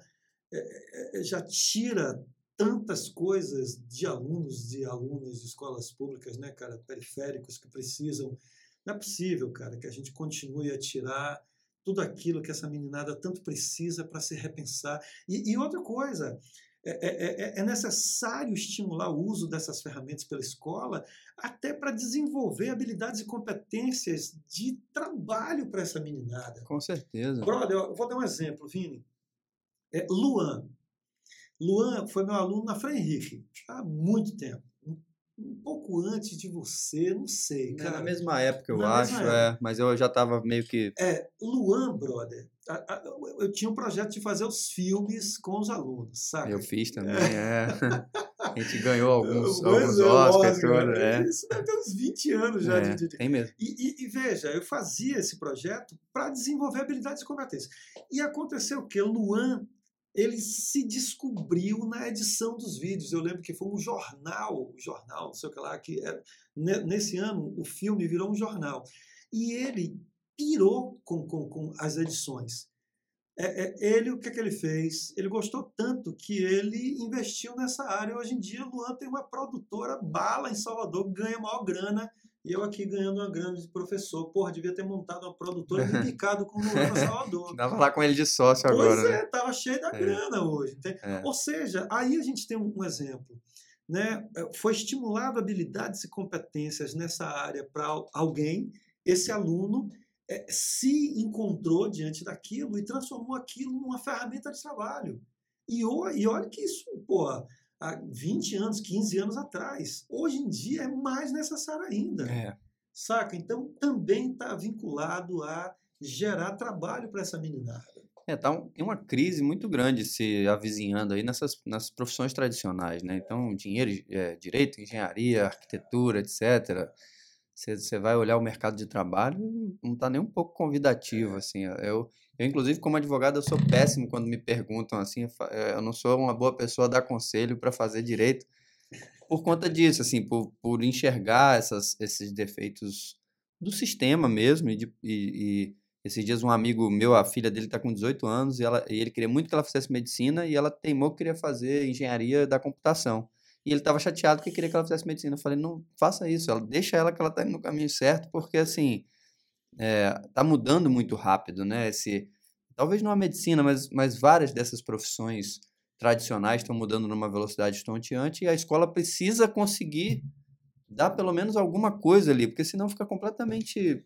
é, é, já tira tantas coisas de alunos, de alunas de escolas públicas, né, cara, periféricos que precisam. Não é possível, cara, que a gente continue a tirar tudo aquilo que essa meninada tanto precisa para se repensar. E, e outra coisa, é, é, é, é, necessário estimular o uso dessas ferramentas pela escola, até para desenvolver habilidades e competências de trabalho para essa meninada. Com certeza. Brother, eu vou dar um exemplo, Vini. É, Luan. Luan foi meu aluno na Frei Henrique há muito tempo. um pouco antes de você, não sei, cara. É na mesma época, eu Na acho, mesma é, mas eu já estava meio que. É, Luan, brother, eu tinha um projeto de fazer os filmes com os alunos, saca? Eu fiz também, é. A gente ganhou alguns, Pois alguns é, Oscars, Oscar, tudo, é. Isso deve ter uns 20 anos já É, de, de- Tem mesmo. E, e- e veja, eu fazia esse projeto para desenvolver habilidades e competências. E aconteceu o quê? Luan, ele se descobriu na edição dos vídeos. Eu lembro que foi um jornal, um jornal, não sei o que lá, que era- ne- nesse ano o filme virou um jornal. E ele pirou com, com, com as edições. É, é, ele, o que, é que ele fez? Ele gostou tanto que ele investiu nessa área. Hoje em dia, Luan tem uma produtora bala em Salvador, ganha maior grana, e eu aqui ganhando uma grana de professor. Porra, devia ter montado uma produtora e com o Luan para Salvador. Dava lá com ele de sócio pois agora, é, né? tava cheio da É. grana hoje. É. Ou seja, aí a gente tem um, exemplo. Né? Foi estimulado habilidades e competências nessa área para alguém, esse aluno eh, se encontrou diante daquilo e transformou aquilo numa ferramenta de trabalho. E, e olha que isso, porra, há 20 anos, 15 anos atrás. Hoje em dia é mais necessário ainda. É. Saca? Então também está vinculado a gerar trabalho para essa meninada. É, tá um- tem uma crise muito grande se avizinhando aí nessas, nessas profissões tradicionais, né? Então, dinheiro, é, direito, engenharia, arquitetura, etc. Você, você vai olhar o mercado de trabalho, não está nem um pouco convidativo, assim. Eu, eu, inclusive, como advogado, eu sou péssimo quando me perguntam assim. Eu eh, não sou uma boa pessoa a dar conselho para fazer direito por conta disso, assim, por, por enxergar essas, esses defeitos do sistema mesmo. E, de- e- e esses dias um amigo meu, a filha dele está com 18 anos e, ela, e ele queria muito que ela fizesse medicina e ela teimou que queria fazer engenharia da computação. E ele estava chateado porque queria que ela fizesse medicina. Eu falei, não faça isso, ela, deixa ela que ela está no caminho certo, porque assim, é, tá mudando muito rápido, né? Esse, talvez não a medicina, mas, mas várias dessas profissões tradicionais estão mudando numa velocidade estonteante e a escola precisa conseguir dar pelo menos alguma coisa ali, porque senão fica completamente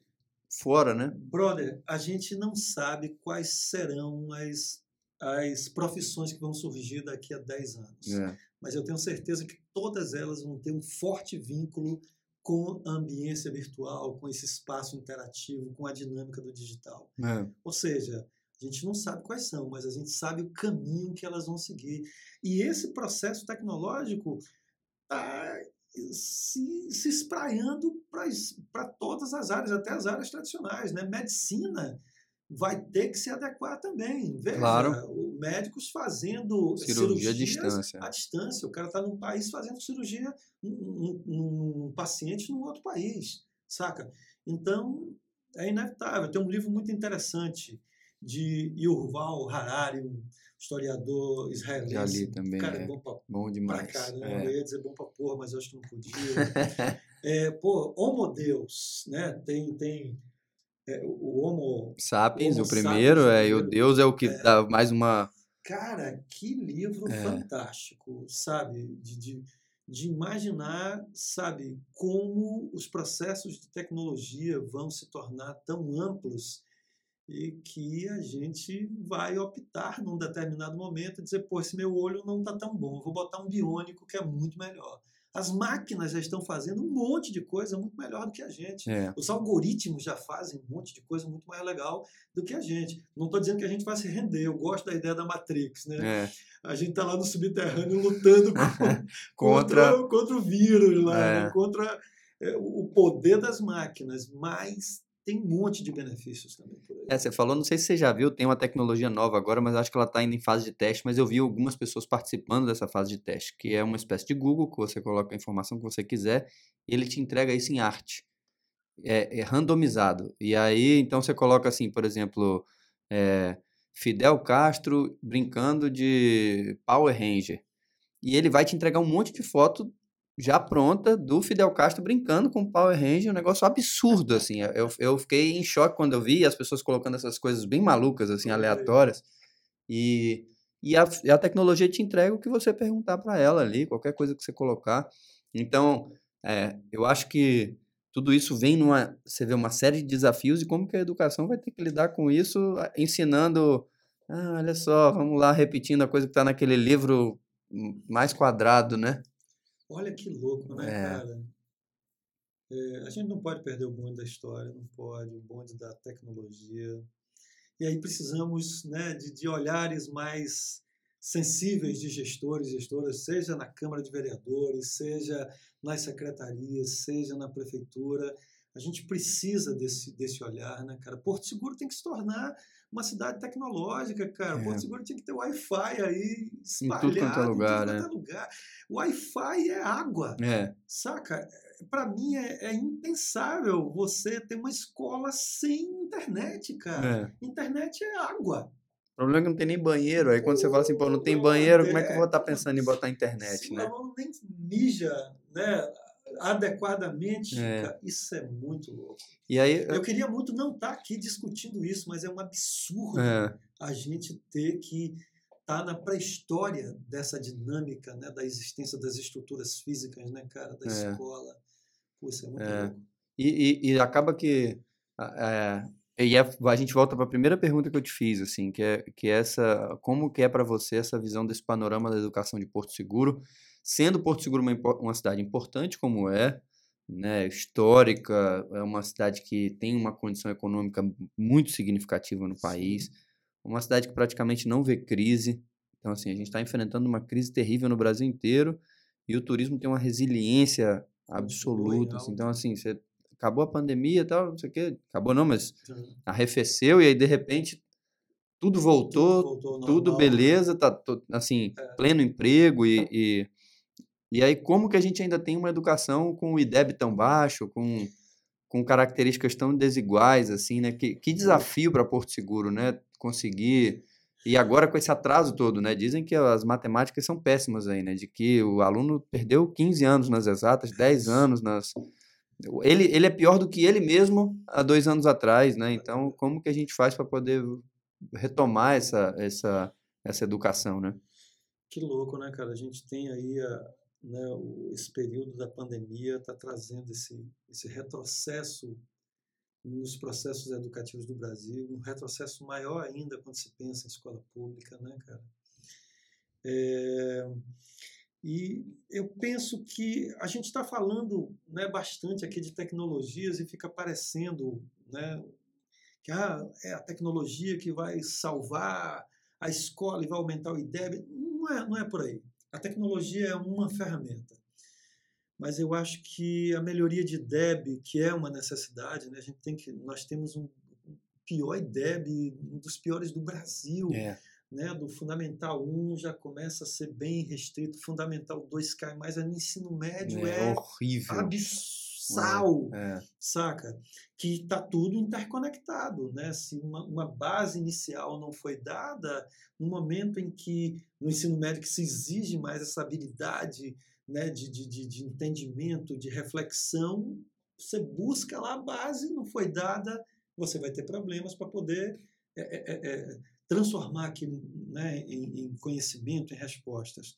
fora, né? Brother, a gente não sabe quais serão as, as profissões que vão surgir daqui a 10 anos. É. Mas eu tenho certeza que todas elas vão ter um forte vínculo com a ambiência virtual, com esse espaço interativo, com a dinâmica do digital. É. Ou seja, a gente não sabe quais são, mas a gente sabe o caminho que elas vão seguir. E esse processo tecnológico está se, se espraiando para todas as áreas, até as áreas tradicionais. Né? Medicina vai ter que se adequar também. Veja, Claro. o- médicos fazendo Cirurgia à distância. à distância. O cara está num país fazendo cirurgia num, num- num paciente num outro país, saca? Então, é inevitável. Tem um livro muito interessante de Yuval Harari, um historiador israelense. Já li também, Cara, é é. bom pra, Bom pra demais. caramba. É. Eu ia dizer bom pra porra, mas eu acho que não podia. é, pô, Homo Deus, né? Tem, tem é, o Homo... Sapiens, Homo o primeiro, sapiens, o é, e o. Deus é o que dá mais uma. Cara, que livro É. fantástico, sabe? De, de, de imaginar, sabe, como os processos de tecnologia vão se tornar tão amplos e que a gente vai optar num determinado momento e dizer, pô, esse meu olho não está tão bom, vou botar um biônico que é muito melhor. As máquinas já estão fazendo um monte de coisa muito melhor do que a gente. É. Os algoritmos já fazem um monte de coisa muito mais legal do que a gente. Não estou dizendo que a gente vai se render, eu gosto da ideia da Matrix, né? É. A gente está lá no subterrâneo lutando com- Contra. contra, contra o vírus lá, É. né? contra é, o poder das máquinas, mas tem um monte de benefícios também por aí. É, você falou, não sei se você já viu, tem uma tecnologia nova agora, mas acho que ela está ainda em fase de teste, mas eu vi algumas pessoas participando dessa fase de teste, que é uma espécie de Google, que você coloca a informação que você quiser, e ele te entrega isso em arte. É, é randomizado. E aí, então você coloca assim, por exemplo, é, Fidel Castro brincando de Power Ranger. E ele vai te entregar um monte de foto já pronta do Fidel Castro brincando com o Power Ranger, um negócio absurdo, assim. Eu, eu fiquei em choque quando eu vi as pessoas colocando essas coisas bem malucas, assim, aí. aleatórias. E, e, a, e a tecnologia te entrega o que você perguntar para ela ali, qualquer coisa que você colocar. Então, é, eu acho que tudo isso vem numa. Você vê uma série de desafios e como que a educação vai ter que lidar com isso, ensinando. Ah, olha só, vamos lá, repetindo a coisa que está naquele livro hum, mais quadrado, né? Olha que louco, né, é. cara? É, a gente não pode perder o bonde da história, não pode, o bonde da tecnologia. E aí precisamos né, de, de olhares mais sensíveis de gestores e gestoras, seja na Câmara de Vereadores, seja nas secretarias, seja na prefeitura. A gente precisa desse, desse olhar, né, cara? Porto Seguro tem que se tornar uma cidade tecnológica, cara. É. Porto Seguro tinha que ter Wi-Fi aí espalhado em tudo quanto é lugar, né? lugar. Wi-Fi é água, é. saca? Para mim é, é, impensável você ter uma escola sem internet, cara. É. Internet é água. O problema é que não tem nem banheiro. Aí quando você fala assim, pô, não tem banheiro, como é que eu vou estar tá pensando em botar internet, Sim, né? Não, nem mija, né? Adequadamente, é. isso é muito louco. E aí, eu queria muito não estar tá aqui discutindo isso, mas é um absurdo é. a gente ter que estar tá na pré-história dessa dinâmica, né, da existência das estruturas físicas, né, cara, da é. escola. Pô, isso é muito é. louco. E, e, e, acaba que é, e a gente volta para a primeira pergunta que eu te fiz, assim, que é que é essa, como que é para você essa visão desse panorama da educação de Porto Seguro, sendo Porto Seguro uma, uma cidade importante como é, né, histórica, é uma cidade que tem uma condição econômica muito significativa no país, uma cidade que praticamente não vê crise. Então, assim, a gente está enfrentando uma crise terrível no Brasil inteiro e o turismo tem uma resiliência absoluta. Assim, então, assim, você acabou a pandemia e tal, não sei o quê. Acabou não, mas arrefeceu e aí de repente tudo voltou, tudo, voltou tudo beleza, tá assim, é. pleno emprego e, e, e aí como que a gente ainda tem uma educação com o IDEB tão baixo, com, com características tão desiguais assim, né? Que, que desafio para Porto Seguro, né? Conseguir e agora com esse atraso todo, né? Dizem que as matemáticas são péssimas aí, né? De que o aluno perdeu 15 anos nas exatas, 10 anos nas ele, ele é pior do que ele mesmo há dois anos atrás, né? Então, como que a gente faz para poder retomar essa, essa, essa educação, né? Que louco, né, cara? A gente tem aí a, né, o, esse período da pandemia está trazendo esse, esse retrocesso nos processos educativos do Brasil, um retrocesso maior ainda quando se pensa em escola pública, né, cara? É, e eu penso que a gente está falando né, bastante aqui de tecnologias e fica parecendo né, que ah, é a tecnologia que vai salvar a escola e vai aumentar o IDEB. Não é, não é por aí. A tecnologia é uma ferramenta. Mas eu acho que a melhoria de IDEB, que é uma necessidade, né, a gente tem que, nós temos um pior IDEB, um dos piores do Brasil. É né, do Fundamental 1 já começa a ser bem restrito, Fundamental 2 cai mais, no ensino médio é, é horrível. Abissal, é, é. saca? Que está tudo interconectado, né? Se uma, uma, base inicial não foi dada, no momento em que no ensino médio que se exige mais essa habilidade né, de, de, de, de entendimento, de reflexão, você busca lá a base, não foi dada, você vai ter problemas para poder é, é, é, transformar aquilo né, em, em, conhecimento, em respostas.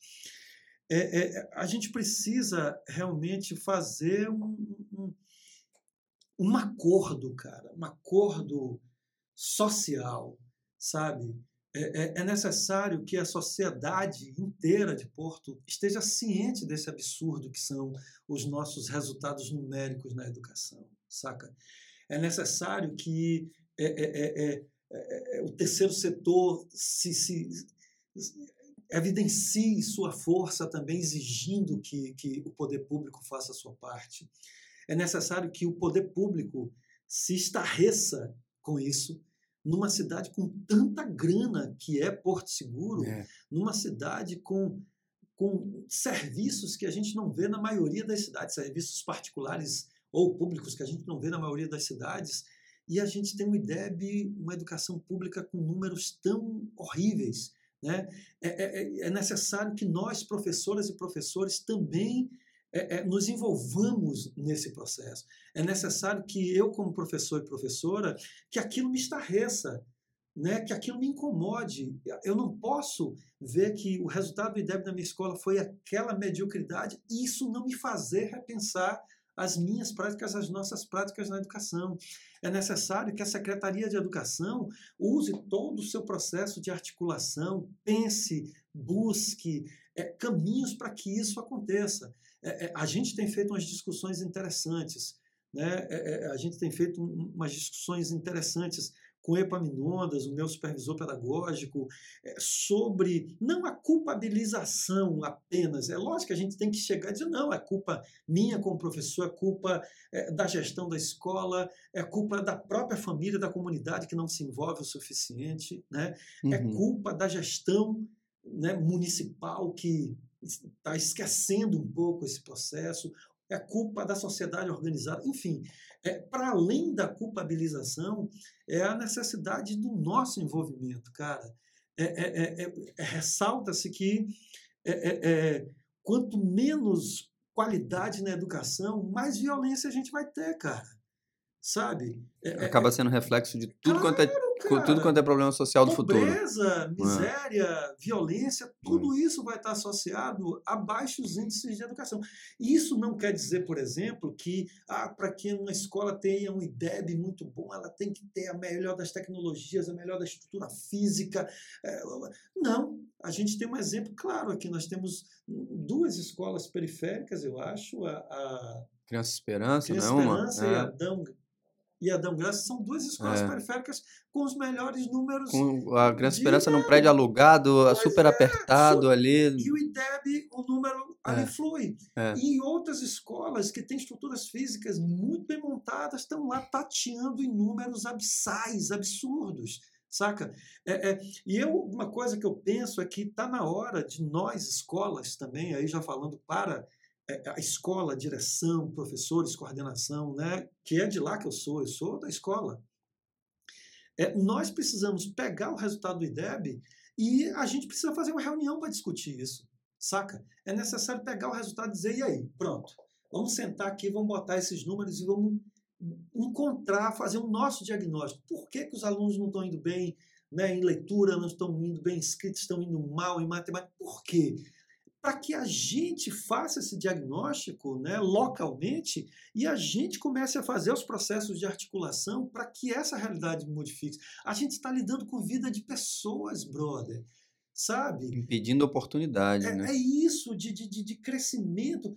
É, é, a gente precisa realmente fazer um, um, um acordo, cara, um acordo social, sabe? É, é, é, necessário que a sociedade inteira de Porto esteja ciente desse absurdo que são os nossos resultados numéricos na educação, saca? É necessário que é, é, é é, o terceiro setor se, se, evidencie sua força também exigindo que, que o poder público faça a sua parte. É necessário que o poder público se estarreça com isso numa cidade com tanta grana que é Porto Seguro, é. numa cidade com, com serviços que a gente não vê na maioria das cidades, serviços particulares ou públicos que a gente não vê na maioria das cidades, e a gente tem um IDEB, uma educação pública com números tão horríveis. Né? É, é, é, é necessário que nós, professoras e professores, também é, é, nos envolvamos nesse processo. É necessário que eu, como professor e professora, que aquilo me estarreça, né? que aquilo me incomode. Eu não posso ver que o resultado do IDEB da minha escola foi aquela mediocridade e isso não me fazer repensar as minhas práticas, as nossas práticas na educação. É necessário que a Secretaria de Educação use todo o seu processo de articulação, pense, busque é, caminhos para que isso aconteça. É, é, a gente tem feito umas discussões interessantes. Né? É, é, a gente tem feito umas discussões interessantes com Epaminondas, o meu supervisor pedagógico, é, sobre não a culpabilização apenas. É lógico que a gente tem que chegar e dizer, não, é culpa minha como professor, é culpa é, da gestão da escola, é culpa da própria família, da comunidade que não se envolve o suficiente, né? é uhum. culpa da gestão né, municipal que está esquecendo um pouco esse processo, é culpa da sociedade organizada, enfim, é, para além da culpabilização, é a necessidade do nosso envolvimento, cara. É, é, é, é ressalta-se que quanto menos qualidade na educação, mais violência a gente vai ter, cara. Sabe? Acaba sendo reflexo de tudo quanto é com tudo quanto é problema social do futuro. Pobreza, miséria, é. violência, tudo é. isso vai estar associado a baixos índices de educação. Isso não quer dizer, por exemplo, que ah, para que uma escola tenha um IDEB muito bom, ela tem que ter a melhor das tecnologias, a melhor da estrutura física. É, não, a gente tem um exemplo claro aqui. Nós temos duas escolas periféricas, eu acho, a, a Criança Esperança, Criança não é uma? Esperança e a Adão e Adão Graça são duas escolas é. periféricas com os melhores números. Com a Criança Esperança num prédio alugado, pois super é, apertado ali. E o IDEB, o número ali é. flui. É. E outras escolas que têm estruturas físicas muito bem montadas estão lá tateando em números abissais, absurdos. Saca? É, é, e eu, uma coisa que eu penso é que está na hora de nós, escolas também, aí já falando para a escola, a direção, professores, coordenação, né, que é de lá que eu sou, eu sou da escola. É, nós precisamos pegar o resultado do IDEB e a gente precisa fazer uma reunião para discutir isso, saca? É necessário pegar o resultado e dizer, e aí, pronto, vamos sentar aqui, vamos botar esses números e vamos encontrar, fazer o nosso diagnóstico. Por que, que os alunos não estão indo bem né, em leitura, não estão indo bem em escrita, estão indo mal em matemática? Por quê? Para que a gente faça esse diagnóstico né, localmente e a gente comece a fazer os processos de articulação para que essa realidade modifique. A gente está lidando com vida de pessoas, brother. Sabe? Impedindo oportunidade. É, né? é isso, de, de, de crescimento.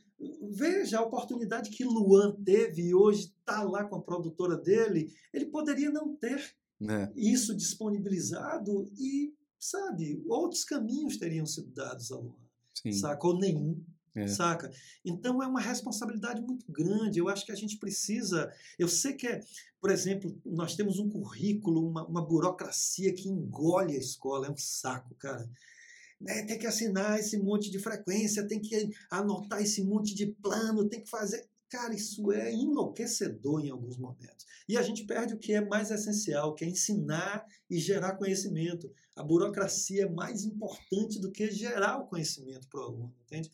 Veja a oportunidade que Luan teve e hoje está lá com a produtora dele. Ele poderia não ter é. isso disponibilizado e, sabe, outros caminhos teriam sido dados a Luan. Sim. saca? Ou nenhum. É. Saca? Então é uma responsabilidade muito grande. Eu acho que a gente precisa. Eu sei que é, por exemplo, nós temos um currículo, uma, uma burocracia que engole a escola, é um saco, cara. Né? Tem que assinar esse monte de frequência, tem que anotar esse monte de plano, tem que fazer. Cara, isso é enlouquecedor em alguns momentos. E a gente perde o que é mais essencial, que é ensinar e gerar conhecimento. A burocracia é mais importante do que gerar o conhecimento para o aluno, entende?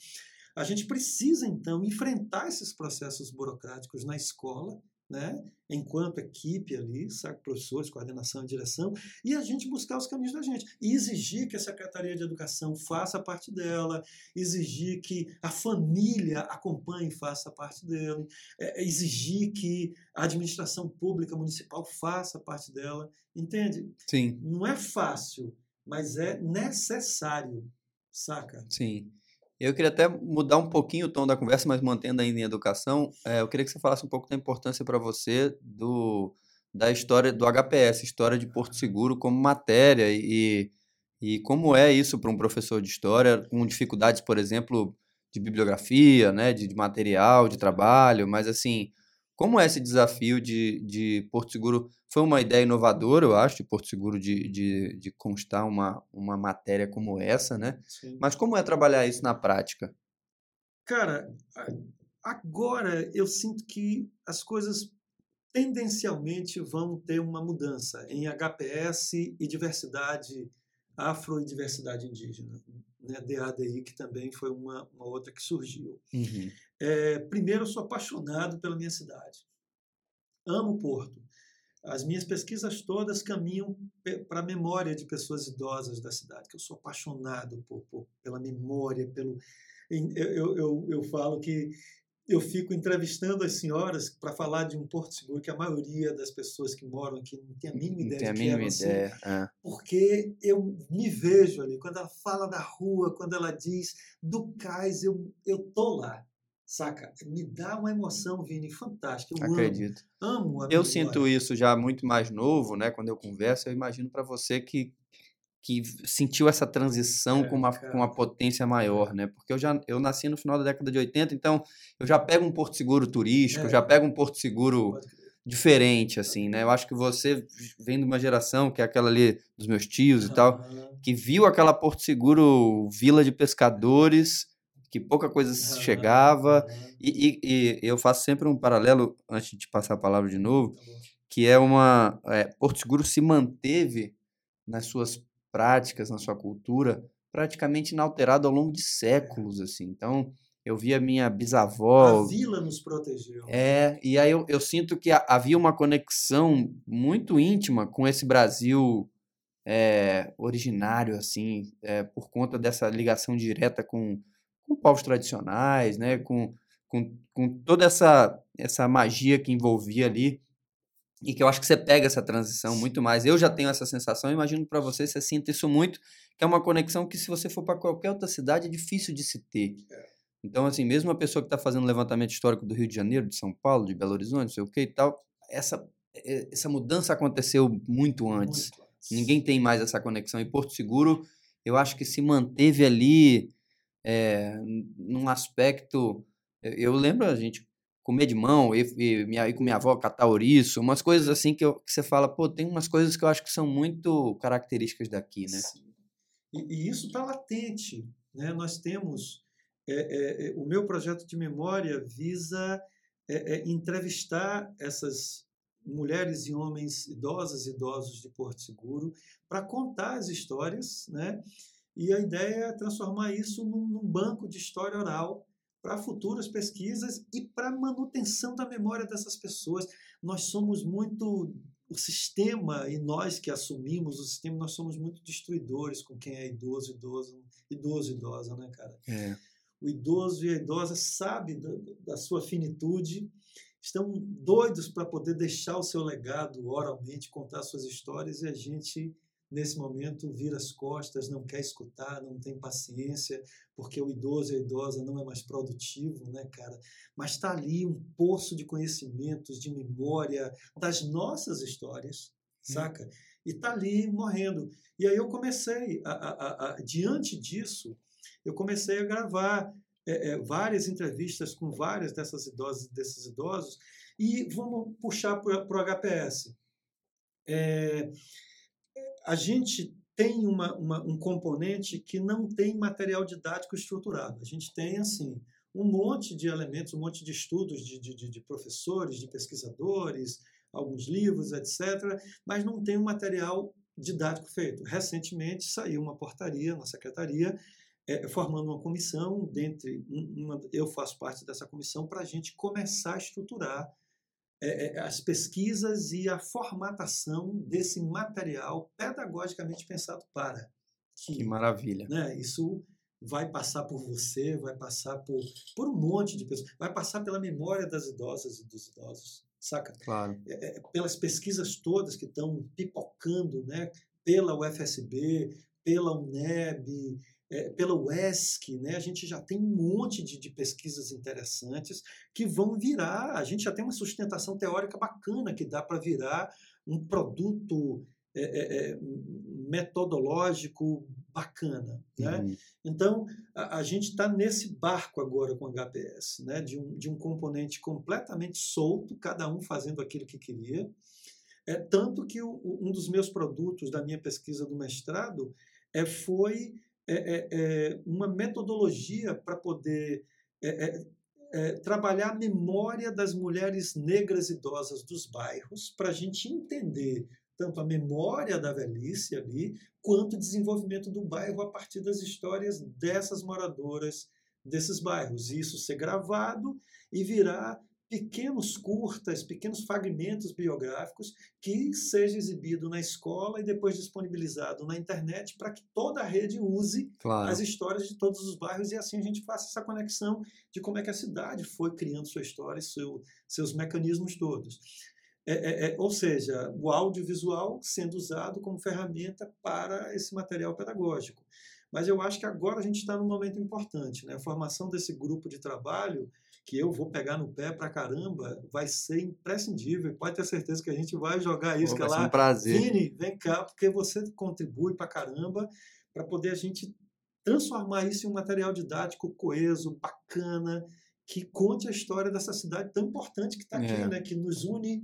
A gente precisa, então, enfrentar esses processos burocráticos na escola né? enquanto equipe ali, sabe, professores, coordenação e direção, e a gente buscar os caminhos da gente. E exigir que a Secretaria de Educação faça parte dela, exigir que a família acompanhe e faça parte dela, é, exigir que a administração pública municipal faça parte dela, entende? Sim. Não é fácil, mas é necessário, saca? Sim. Eu queria até mudar um pouquinho o tom da conversa, mas mantendo ainda em educação. É, eu queria que você falasse um pouco da importância para você do, da história do HPS, história de Porto Seguro, como matéria e, e como é isso para um professor de história, com dificuldades, por exemplo, de bibliografia, né, de, de material, de trabalho, mas assim, como é esse desafio de, de Porto Seguro? Foi uma ideia inovadora, eu acho, de Porto Seguro de, de, de constar uma, uma matéria como essa, né? Sim. Mas como é trabalhar isso na prática? Cara, agora eu sinto que as coisas tendencialmente vão ter uma mudança em HPS e diversidade afro e diversidade indígena, né? DADI, que também foi uma, uma outra que surgiu. Uhum. É, primeiro, eu sou apaixonado pela minha cidade. Amo Porto. As minhas pesquisas todas caminham para a memória de pessoas idosas da cidade, que eu sou apaixonado por, por pela memória, pelo eu, eu, eu falo que eu fico entrevistando as senhoras para falar de um Porto Seguro que a maioria das pessoas que moram aqui não tem a mínima ideia tem a mínima é ideia. Assim, é. porque eu me vejo ali quando ela fala da rua, quando ela diz do cais, eu eu tô lá, Saca? Me dá uma emoção, Vini, fantástica. Eu Acredito. amo. amo a Eu sinto isso já muito mais novo, né? Quando eu converso, eu imagino para você que que sentiu essa transição É, com, uma, cara. com uma potência maior, né? Porque eu já eu nasci no final da década de 80, então eu já pego um Porto Seguro turístico, É. já pego um Porto Seguro diferente, assim, né? Eu acho que você vem de uma geração que é aquela ali dos meus tios e tal, que viu aquela Porto Seguro vila de pescadores, que pouca coisa chegava. E, e- e eu faço sempre um paralelo, antes de passar a palavra de novo, Tá que é uma. é, Porto Seguro se manteve nas suas práticas, na sua cultura, praticamente inalterado ao longo de séculos, assim. Então, eu vi a minha bisavó. A vila nos protegeu. É, e aí eu, eu sinto que ha- havia uma conexão muito íntima com esse Brasil é, originário, assim, é, por conta dessa ligação direta com, com povos tradicionais, né, com, com, com toda essa, essa magia que envolvia ali, e que eu acho que você pega essa transição muito mais. Eu já tenho essa sensação, imagino para você você sinta isso muito, que é uma conexão que se você for para qualquer outra cidade é difícil de se ter. Então, assim, mesmo uma pessoa que está fazendo levantamento histórico do Rio de Janeiro, de São Paulo, de Belo Horizonte, não sei o que e tal, essa, essa mudança aconteceu muito antes. Muito antes. Ninguém tem mais essa conexão. E Porto Seguro, eu acho que se manteve ali n- num aspecto. Eu lembro a gente comer de mão, e, e minha, ir com minha avó catar ouriço, umas coisas assim que, eu- que você fala, pô, tem umas coisas que eu acho que são muito características daqui, né? Sim. E, e isso está latente. Né? Nós temos. é, é, é, o meu projeto de memória visa é, é, entrevistar essas mulheres e homens idosas e idosos de Porto Seguro para contar as histórias, né? E a ideia é transformar isso num, num banco de história oral para futuras pesquisas e para manutenção da memória dessas pessoas. Nós somos muito o sistema e nós que assumimos o sistema, nós somos muito destruidores com quem é idoso, idoso, idoso, idosa, né, cara? É. O idoso e a idosa sabe da, da sua finitude, estão doidos para poder deixar o seu legado oralmente, contar suas histórias e a gente nesse momento vira as costas, não quer escutar, não tem paciência, porque o idoso e a idosa não é mais produtivo, né, cara? Mas está ali um poço de conhecimentos, de memória das nossas histórias, saca? E está ali morrendo. E aí eu comecei, a, a, a, a, diante disso, eu comecei a gravar é, é, várias entrevistas com várias dessas idosas, desses idosos, e vamos puxar para o HPS. É, a gente tem uma, uma, um componente que não tem material didático estruturado. A gente tem, assim, um monte de elementos, um monte de estudos de, de, de professores, de pesquisadores, alguns livros, etc., mas não tem um material didático feito. Recentemente saiu uma portaria na secretaria é, formando uma comissão, dentre uma, eu faço parte dessa comissão, para a gente começar a estruturar é, as pesquisas e a formatação desse material pedagogicamente pensado para. Que, que maravilha. Né, isso vai passar por você, vai passar por, por um monte de pessoas, vai passar pela memória das idosas e dos idosos, saca? Claro. É, pelas pesquisas todas que estão pipocando, né? Pela UFSB, pela UNEB, é, pela UESC, né? A gente já tem um monte de, de, pesquisas interessantes que vão virar. A gente já tem uma sustentação teórica bacana que dá para virar um produto é, é, metodológico bacana, né? Uhum. Então a, a gente está nesse barco agora com o HPS, né? De um, de um componente completamente solto, cada um fazendo aquilo que queria. É tanto que o, um dos meus produtos da minha pesquisa do mestrado é, foi é, é, uma metodologia para poder é, trabalhar a memória das mulheres negras idosas dos bairros, para a gente entender tanto a memória da velhice ali, quanto o desenvolvimento do bairro a partir das histórias dessas moradoras desses bairros. E isso ser gravado e virar pequenos curtas, pequenos fragmentos biográficos que seja exibido na escola e depois disponibilizado na internet para que toda a rede use claro. as histórias de todos os bairros e assim a gente faça essa conexão de como é que a cidade foi criando sua história e seu, seus mecanismos todos. É, é, é, ou seja, o audiovisual sendo usado como ferramenta para esse material pedagógico. Mas eu acho que agora a gente está num momento importante. Né? A formação desse grupo de trabalho que eu vou pegar no pé pra caramba, vai ser imprescindível. Pode ter certeza que a gente vai jogar isso, Pô, que é lá. um prazer. Vini, vem cá, porque você contribui pra caramba para poder a gente transformar isso em um material didático coeso, bacana, que conte a história dessa cidade tão importante que está aqui, É. né? que nos une,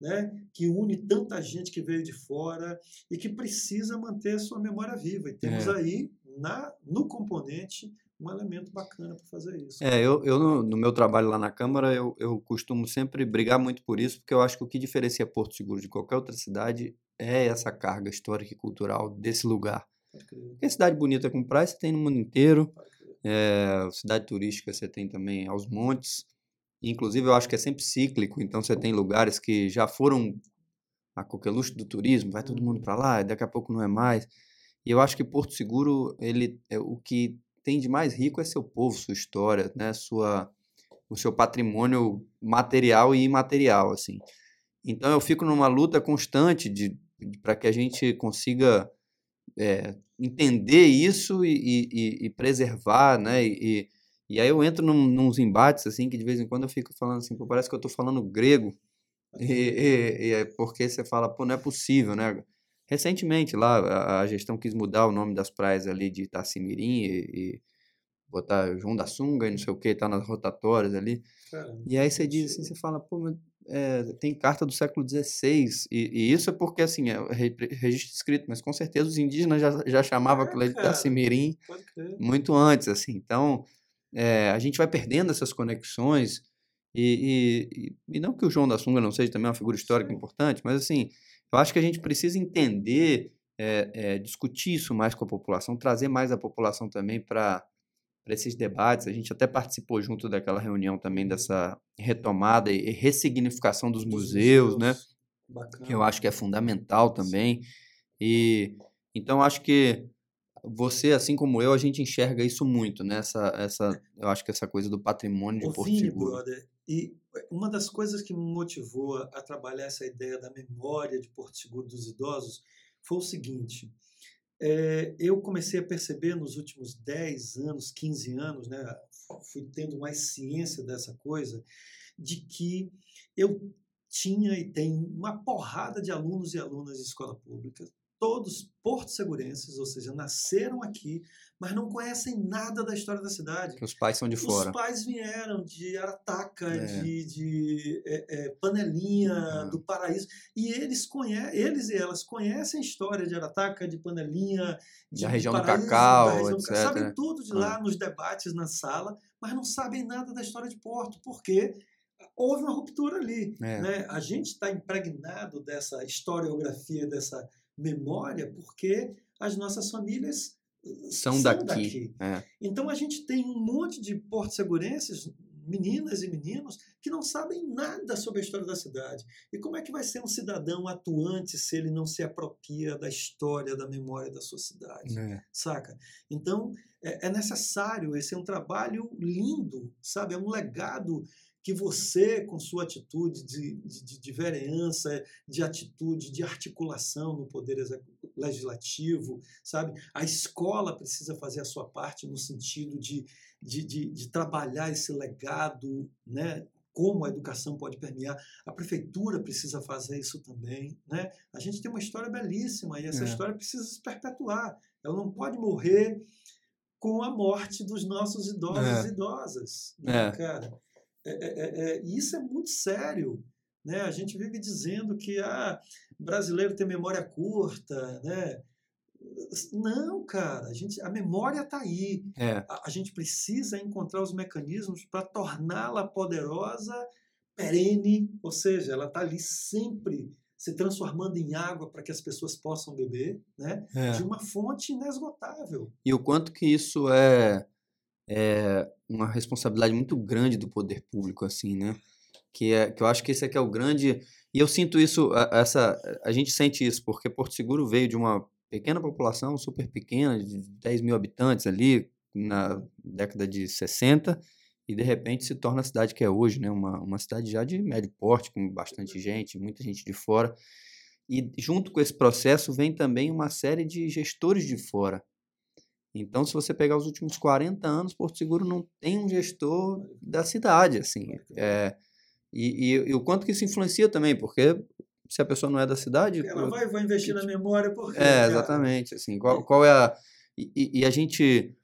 né? que une tanta gente que veio de fora e que precisa manter a sua memória viva. E temos É. aí, na, no componente, um elemento bacana para fazer isso. É, eu, eu no, no meu trabalho lá na Câmara, eu, eu costumo sempre brigar muito por isso, porque eu acho que o que diferencia Porto Seguro de qualquer outra cidade é essa carga histórica e cultural desse lugar. Porque cidade bonita com praia você tem no mundo inteiro, é, cidade turística você tem também aos montes, inclusive eu acho que é sempre cíclico, então você tem lugares que já foram a coqueluche do turismo, vai todo mundo para lá, daqui a pouco não é mais. E eu acho que Porto Seguro, ele é o que tem de mais rico é seu povo, sua história, né, sua o seu patrimônio material e imaterial, assim. Então eu fico numa luta constante de, para que a gente consiga é, entender isso e, e- e- preservar, né? E, e aí eu entro num, nos embates assim que de vez em quando eu fico falando assim, parece que eu estou falando grego e, e- e é porque você fala, pô, não é possível, né? Recentemente lá a, a gestão quis mudar o nome das praias ali de Itacimirim e, e botar João da Sunga e não sei o que, tá nas rotatórias ali. Caramba, E aí você diz assim, você fala, pô, mas, é, tem carta do século XVI, e, e isso é porque, assim, é re- registro escrito, mas com certeza os indígenas já, já chamavam É, aquilo de. Itacimirim muito antes, assim. Então, é, a gente vai perdendo essas conexões, e, e, e- e não que o João da Sunga não seja também uma figura histórica Sim. importante, mas, assim, eu acho que a gente precisa entender, é, é, discutir isso mais com a população, trazer mais a população também para esses debates. A gente até participou junto daquela reunião também dessa retomada e ressignificação dos, museus, né? Bacana. Que eu acho que é fundamental também. E então acho que você, assim como eu, a gente enxerga isso muito, né? Essa, essa, eu acho que essa coisa do patrimônio de Ô, Porto Seguro. brother, e uma das coisas que me motivou a trabalhar essa ideia da memória de Porto Seguro dos idosos foi o seguinte: é, eu comecei a perceber nos últimos 10 anos, 15 anos, né, fui tendo mais ciência dessa coisa, de que eu tinha e tenho uma porrada de alunos e alunas de escola pública, todos porto-segurenses, ou seja, nasceram aqui, mas não conhecem nada da história da cidade. Os pais são de fora. Os pais vieram de Arataca, É. de, de é, é, Panelinha, do Paraíso, e eles conhecem, eles e elas conhecem a história de Arataca, de Panelinha, de, Da do região do Paraíso, Cacau, da região do Cacau. etc, Sabem né? tudo de Ah. lá nos debates na sala, mas não sabem nada da história de Porto, porque houve uma ruptura ali. É. Né? A gente está impregnado dessa historiografia, dessa memória, porque as nossas famílias eh, São daqui. É. então a gente tem um monte de porto-segurenses, meninas e meninos, que não sabem nada sobre a história da cidade. E como é que vai ser um cidadão atuante se ele não se apropria da história, da memória da sua cidade? É. Saca? Então é, é necessário, esse é um trabalho lindo, sabe? É um legado que você, com sua atitude de, de, de vereança, de atitude, de articulação no poder legislativo, sabe? A escola precisa fazer a sua parte no sentido de, de, de, de trabalhar esse legado, né? Como a educação pode permear. A prefeitura precisa fazer isso também, né? A gente tem uma história belíssima e essa É. história precisa se perpetuar. Ela não pode morrer com a morte dos nossos idosos É. e idosas, né, É. cara? É, é, é, é, e isso é muito sério. Né? A gente vive dizendo que ah, brasileiro tem memória curta. Né? Não, cara, a, gente, a memória está aí. É. A, a gente precisa encontrar os mecanismos para torná-la poderosa, perene, ou seja, ela está ali sempre se transformando em água para que as pessoas possam beber, né? É. de uma fonte inesgotável. E o quanto que isso é, é uma responsabilidade muito grande do poder público, assim, né? Que, é, que eu acho que esse aqui é o grande. E eu sinto isso, a- essa, a gente sente isso, porque Porto Seguro veio de uma pequena população, super pequena, de 10 mil habitantes ali, na década de 60, e de repente se torna a cidade que é hoje, né? Uma, uma cidade já de médio porte, com bastante gente, muita gente de fora. E junto com esse processo vem também uma série de gestores de fora Então, se você pegar os últimos 40 anos, Porto Seguro não tem um gestor da cidade, assim. É, e, e, e, o quanto que isso influencia também, porque se a pessoa não é da cidade... Ela vai, vai investir na memória porque... É, exatamente, assim. Qual, qual é a... E, e, a gente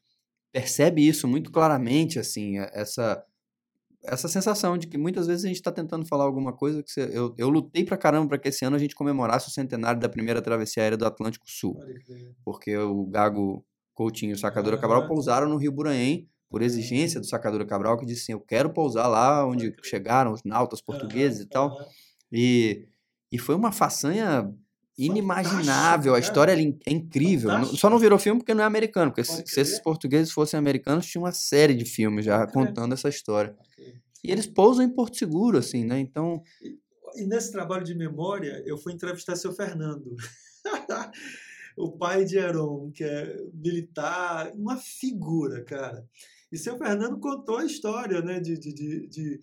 percebe isso muito claramente, assim, essa essa sensação de que muitas vezes a gente está tentando falar alguma coisa que você, eu, eu lutei pra caramba para que esse ano a gente comemorasse o centenário da primeira travessia aérea do Atlântico Sul. Porque o Gago Coutinho e o Sacadura ah, Cabral pousaram no Rio Buranhém por exigência do Sacadura Cabral que disse assim, eu quero pousar lá onde chegaram os nautas portugueses e tal. E, e foi uma façanha inimaginável. A história é incrível. Fantástico. Só não virou filme porque não é americano. Porque se, se, esses portugueses fossem americanos, tinha uma série de filmes já contando essa história. E eles pousam em Porto Seguro, assim, né? Então. E, e nesse trabalho de memória, eu fui entrevistar seu Fernando. o pai de Heron, que é militar, uma figura, cara. E seu Fernando contou a história, né, de, de, de, de,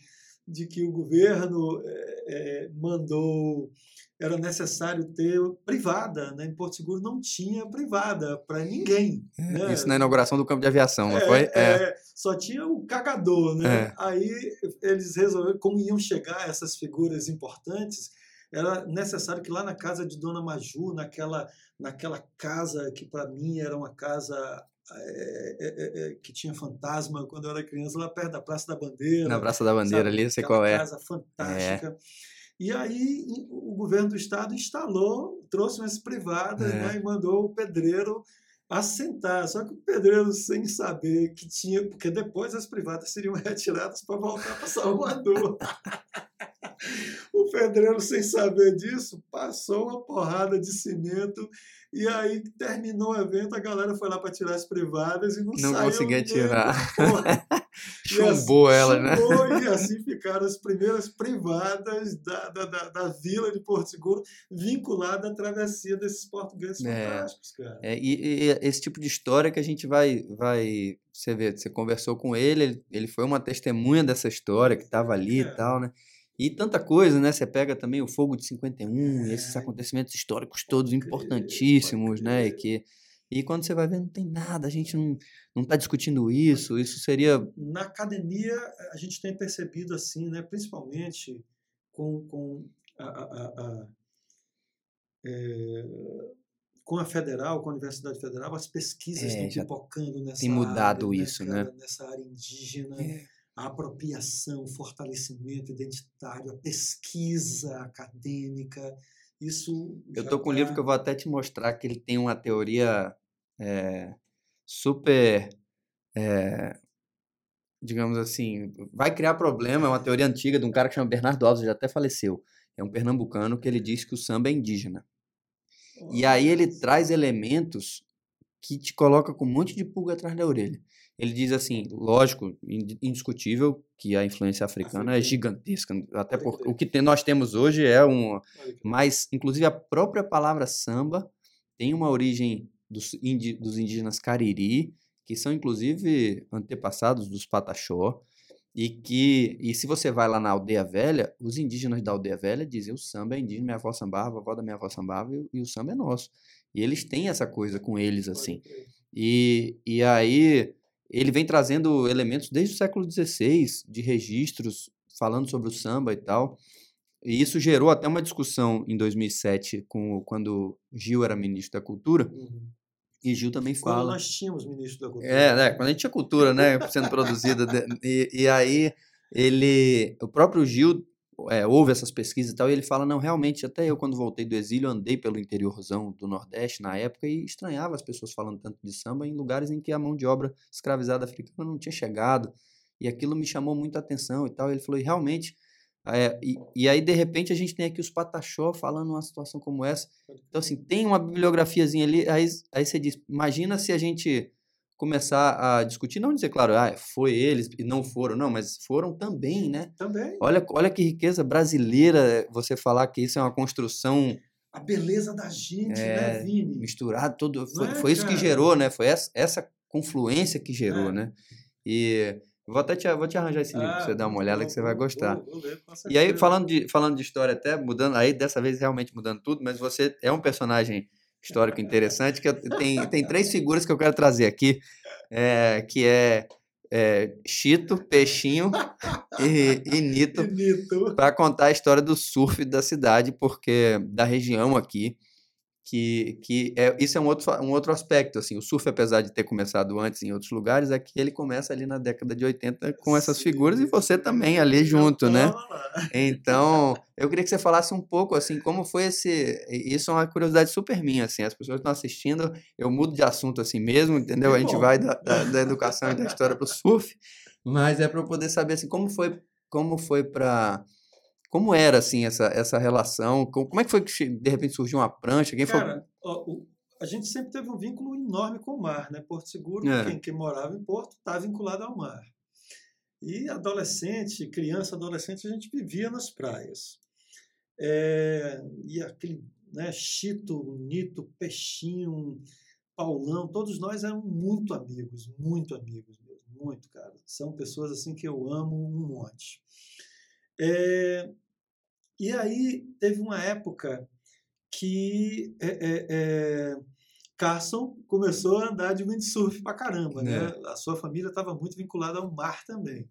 de que o governo é, mandou era necessário ter privada. Né? Em Porto Seguro não tinha privada para ninguém. É, né? Isso na inauguração do campo de aviação, não é, foi? É. é. só tinha o cagador. Né? É. Aí eles resolveram, como iam chegar essas figuras importantes, era necessário que lá na casa de Dona Maju, naquela, naquela casa que para mim era uma casa é, é, é, que tinha fantasma quando eu era criança, lá perto da Praça da Bandeira. Na Praça da Bandeira sabe? ali, sei qual é. casa fantástica. E aí o governo do estado instalou, trouxe umas privadas é. né, e mandou o pedreiro assentar. Só que o pedreiro, sem saber que tinha, porque depois as privadas seriam retiradas para voltar para Salvador. pedreiro, sem saber disso, passou uma porrada de cimento e aí terminou o evento, a galera foi lá para tirar as privadas e não, não saiu. conseguia tirar. Chumbou assim, ela, né? Chumbou, e assim ficaram as primeiras privadas da, da, da, da, vila de Porto Seguro, vinculada à travessia desses portugueses é, fantásticos, cara. É, e, e, esse tipo de história que a gente vai. vai você vê, você conversou com ele, ele, ele foi uma testemunha dessa história que estava ali é. e tal, né? E tanta coisa, né? Você pega também o fogo de 51, é. esses acontecimentos históricos todos importantíssimos, né? E, que, e quando você vai ver, não tem nada, a gente não não está discutindo isso, isso seria... Na academia, a gente tem percebido assim, né? principalmente com, com a, a, a é, com a federal, com a Universidade Federal, as pesquisas é, estão pipocando nessa tem mudado área, né, isso, né? Nessa área indígena. É a apropriação, o fortalecimento identitário, a pesquisa acadêmica. Isso. Eu estou com um livro tá que eu vou até te mostrar que ele tem uma teoria é, super. É, digamos assim, vai criar problema. É uma teoria antiga de um cara que chama Bernardo Alves, já até faleceu. É um pernambucano que ele diz que o samba é indígena. E aí ele traz elementos que te coloca com um monte de pulga atrás da orelha. Ele diz assim, lógico, indiscutível que a influência africana é gigantesca, até porque o que tem, nós temos hoje é um, mas inclusive a própria palavra samba tem uma origem dos, indi, dos indígenas Cariri, que são inclusive antepassados dos Pataxó, e que e se você vai lá na aldeia velha, os indígenas da aldeia velha dizem o samba é indígena, minha avó sambava, a avó da minha avó sambava e, e o samba é nosso. E eles têm essa coisa com eles assim. E, e aí ele vem trazendo elementos desde o século XVI de registros falando sobre o samba e tal. E isso gerou até uma discussão em 2007 com quando Gil era ministro da Cultura. Uhum. E Gil também fala. Quando nós tínhamos ministro da Cultura. É, né? Quando a gente tinha cultura, né? Sendo produzida. e, e aí ele. O próprio Gil é, ouve essas pesquisas e tal, e ele fala, não, realmente, até eu quando voltei do exílio, andei pelo interiorzão do Nordeste na época e estranhava as pessoas falando tanto de samba em lugares em que a mão de obra escravizada africana não tinha chegado, e aquilo me chamou muita atenção e tal, ele falou, e realmente, é, e, e, aí de repente a gente tem aqui os Pataxó falando uma situação como essa, então assim, tem uma bibliografiazinha ali, aí, aí você diz, imagina se a gente começar a discutir, não dizer, claro, ah, foi eles e não foram, não, mas foram também, né? Também. Olha, olha que riqueza brasileira você falar que isso é uma construção. A beleza da gente, né, é, né, Vini? Misturado todo. Foi, é, foi isso que gerou, né? Foi essa, essa confluência que gerou, é. né? E vou até te, vou te arranjar esse livro ah, pra você dar uma olhada bom, que você vai gostar. Vou, vou ler, e aí, falando de, falando de história, até mudando, aí dessa vez realmente mudando tudo, mas você é um personagem histórico interessante, que eu, tem, tem três figuras que eu quero trazer aqui, é, que é, é Chito, Peixinho e, e Nito, Nito. para contar a história do surf da cidade, porque da região aqui, que, que é, isso é um outro, um outro aspecto, assim, o surf, apesar de ter começado antes em outros lugares, é que ele começa ali na década de 80 com essas figuras e você também ali junto, né? Então, eu queria que você falasse um pouco, assim, como foi esse, isso é uma curiosidade super minha, assim, as pessoas estão assistindo, eu mudo de assunto assim mesmo, entendeu? A gente vai da, da, da educação e da história para o surf, mas é para eu poder saber, assim, como foi, como foi para como era, assim, essa, essa relação? Como é que foi que, de repente, surgiu uma prancha? Quem Cara, foi... ó, o, a gente sempre teve um vínculo enorme com o mar, né? Porto Seguro, é. quem, quem morava em Porto, está vinculado ao mar. E adolescente, criança, adolescente, a gente vivia nas praias. É, e aquele né, Chito, Nito, Peixinho, Paulão, todos nós éramos muito amigos, muito amigos mesmo, muito, cara. São pessoas assim que eu amo um monte. É, e aí teve uma época que é, é, é, Carson começou a andar de windsurf pra caramba, né? É. A sua família estava muito vinculada ao mar também.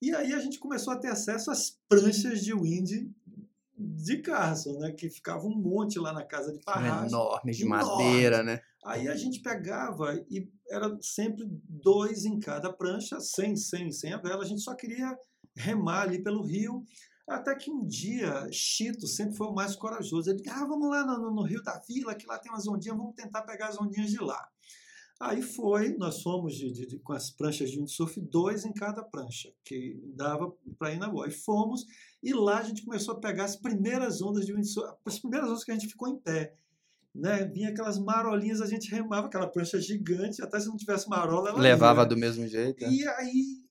E aí a gente começou a ter acesso às pranchas de wind de Carson, né? Que ficava um monte lá na casa de Parras. Enormes, de madeira, né? Aí a gente pegava e era sempre dois em cada prancha, sem, sem, sem a vela. A gente só queria remar ali pelo rio. Até que um dia, Chito sempre foi o mais corajoso. Ele disse, ah, vamos lá no, no, Rio da Vila, que lá tem umas ondinhas, vamos tentar pegar as ondinhas de lá. Aí foi, nós fomos de, de, de, com as pranchas de windsurf, dois em cada prancha, que dava para ir na boa. E fomos, e lá a gente começou a pegar as primeiras ondas de windsurf, as primeiras ondas que a gente ficou em pé. Né? Vinha aquelas marolinhas, a gente remava, aquela prancha gigante, até se não tivesse marola, ela Levava ia. do mesmo jeito. É. E aí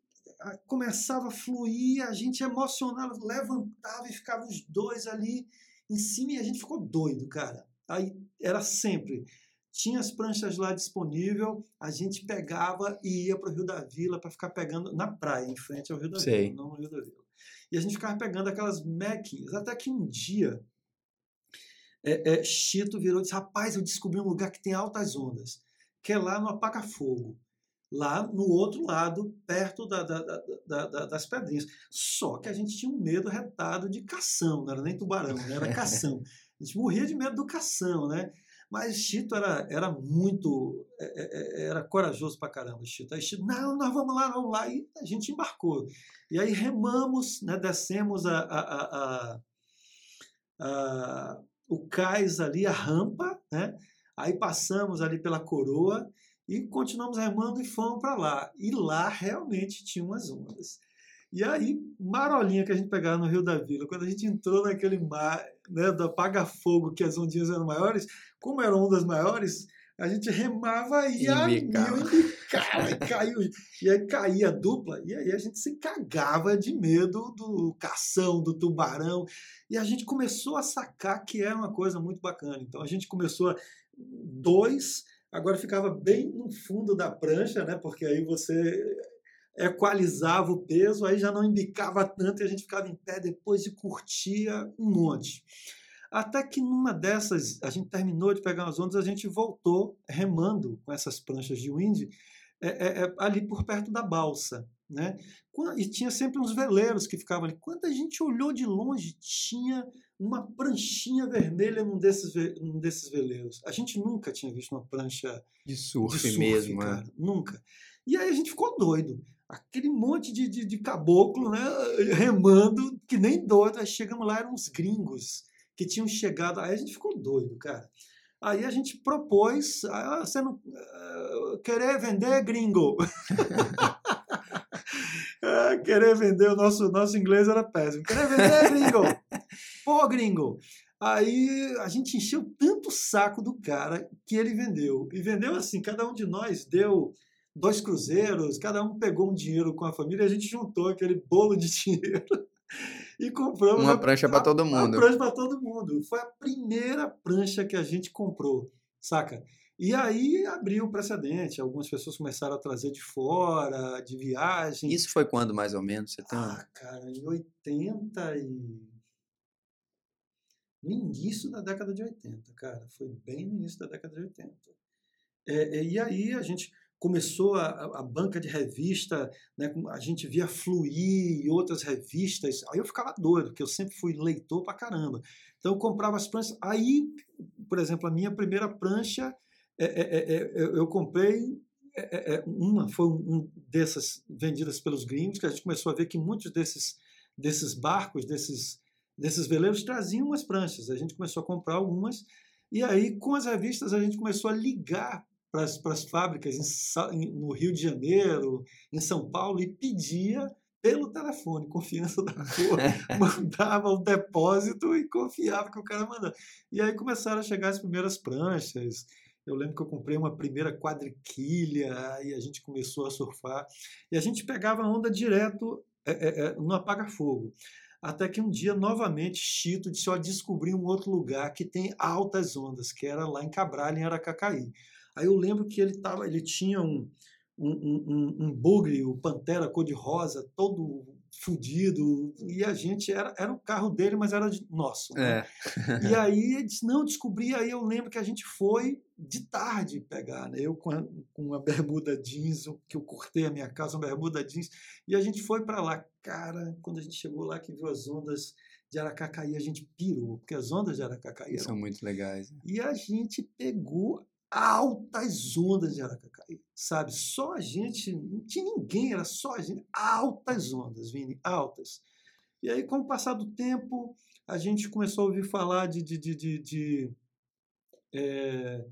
começava a fluir, a gente emocionava, levantava e ficava os dois ali em cima e a gente ficou doido, cara. Aí era sempre. Tinha as pranchas lá disponível, a gente pegava e ia para o Rio da Vila para ficar pegando na praia, em frente ao Rio da Sei. Vila, não no Rio da Vila. E a gente ficava pegando aquelas mequinhas, até que um dia é, é, Chito virou e disse: Rapaz, eu descobri um lugar que tem altas ondas, que é lá no Apaga Fogo lá no outro lado, perto da, da, da, das pedrinhas. Só que a gente tinha um medo retado de cação, não era nem tubarão, né? era cação. A gente morria de medo do cação, né? Mas Chito era, era muito. É, é, é, era corajoso pra caramba, Chito. Aí Chito, não, nós vamos lá, vamos lá. E a gente embarcou. E aí remamos, né, descemos a, a, a, a, o cais ali, a rampa, né? Aí passamos ali pela coroa e continuamos remando e fomos para lá. E lá realmente tinha umas ondas. E aí, marolinha que a gente pegava no Rio da Vila, quando a gente entrou naquele mar né, do apaga-fogo, que as ondinhas eram maiores, como eram ondas maiores, a gente remava e a mil, embicava, e caiu. E aí caía a dupla, e aí a gente se cagava de medo do cação, do tubarão. E a gente começou a sacar que era uma coisa muito bacana. Então a gente começou a. Dois Agora ficava bem no fundo da prancha, né? Porque aí você equalizava o peso, aí já não embicava tanto e a gente ficava em pé depois e curtia um monte. Até que numa dessas, a gente terminou de pegar as ondas, a gente voltou remando com essas pranchas de wind é, é, é, ali por perto da balsa. Né? E tinha sempre uns veleiros que ficavam ali. Quando a gente olhou de longe, tinha uma pranchinha vermelha num desses, num desses veleiros. A gente nunca tinha visto uma prancha de surf, de surf mesmo, cara. É. Nunca. E aí a gente ficou doido. Aquele monte de, de, de, caboclo, né? Remando, que nem doido. Aí chegamos lá, eram uns gringos que tinham chegado. Aí a gente ficou doido, cara. Aí a gente propôs, ah, você não uh, querer vender gringo. querer vender o nosso nosso inglês era péssimo. Querer vender gringo. Pô, gringo. Aí a gente encheu tanto o saco do cara que ele vendeu. E vendeu assim, cada um de nós deu dois cruzeiros, cada um pegou um dinheiro com a família, a gente juntou aquele bolo de dinheiro e compramos uma prancha para todo mundo. Uma prancha para todo mundo. Foi a primeira prancha que a gente comprou, saca? E aí abriu o precedente, algumas pessoas começaram a trazer de fora, de viagem. Isso foi quando mais ou menos? Você tem... Ah, cara, em 80 e no início da década de 80, cara. Foi bem no início da década de 80. É, e aí a gente começou a, a, banca de revista, né, a gente via Fluir e outras revistas, aí eu ficava doido, porque eu sempre fui leitor pra caramba. Então eu comprava as pranchas. Aí, por exemplo, a minha primeira prancha, é, é, é, eu comprei uma, foi um dessas vendidas pelos gringos, que a gente começou a ver que muitos desses, desses barcos, desses, desses veleiros traziam umas pranchas. A gente começou a comprar algumas, e aí com as revistas a gente começou a ligar para as fábricas em, no Rio de Janeiro, em São Paulo, e pedia pelo telefone, confiança da cor, mandava o depósito e confiava que o cara mandava. E aí começaram a chegar as primeiras pranchas. Eu lembro que eu comprei uma primeira quadriquilha e a gente começou a surfar. E a gente pegava a onda direto é, é, é, no apaga-fogo. Até que um dia, novamente, Chito disse: Ó, descobri um outro lugar que tem altas ondas, que era lá em Cabral, em Aracacaí. Aí eu lembro que ele, tava, ele tinha um, um, um, um bugre, o Pantera cor-de-rosa, todo fudido, e a gente era, era o carro dele, mas era de nosso. Né? É. e aí ele disse, não, descobri, aí eu lembro que a gente foi de tarde pegar, né? Eu com, a, com uma bermuda jeans, que eu cortei a minha casa, uma bermuda jeans, e a gente foi para lá. Cara, quando a gente chegou lá, que viu as ondas de Aracacaí, a gente pirou, porque as ondas de Aracacaí eram... são muito legais. Né? E a gente pegou altas ondas de Aracacaí, sabe? Só a gente, não tinha ninguém, era só a gente, altas ondas, Vini, altas. E aí, com o passar do tempo, a gente começou a ouvir falar de, de, de, de, de é,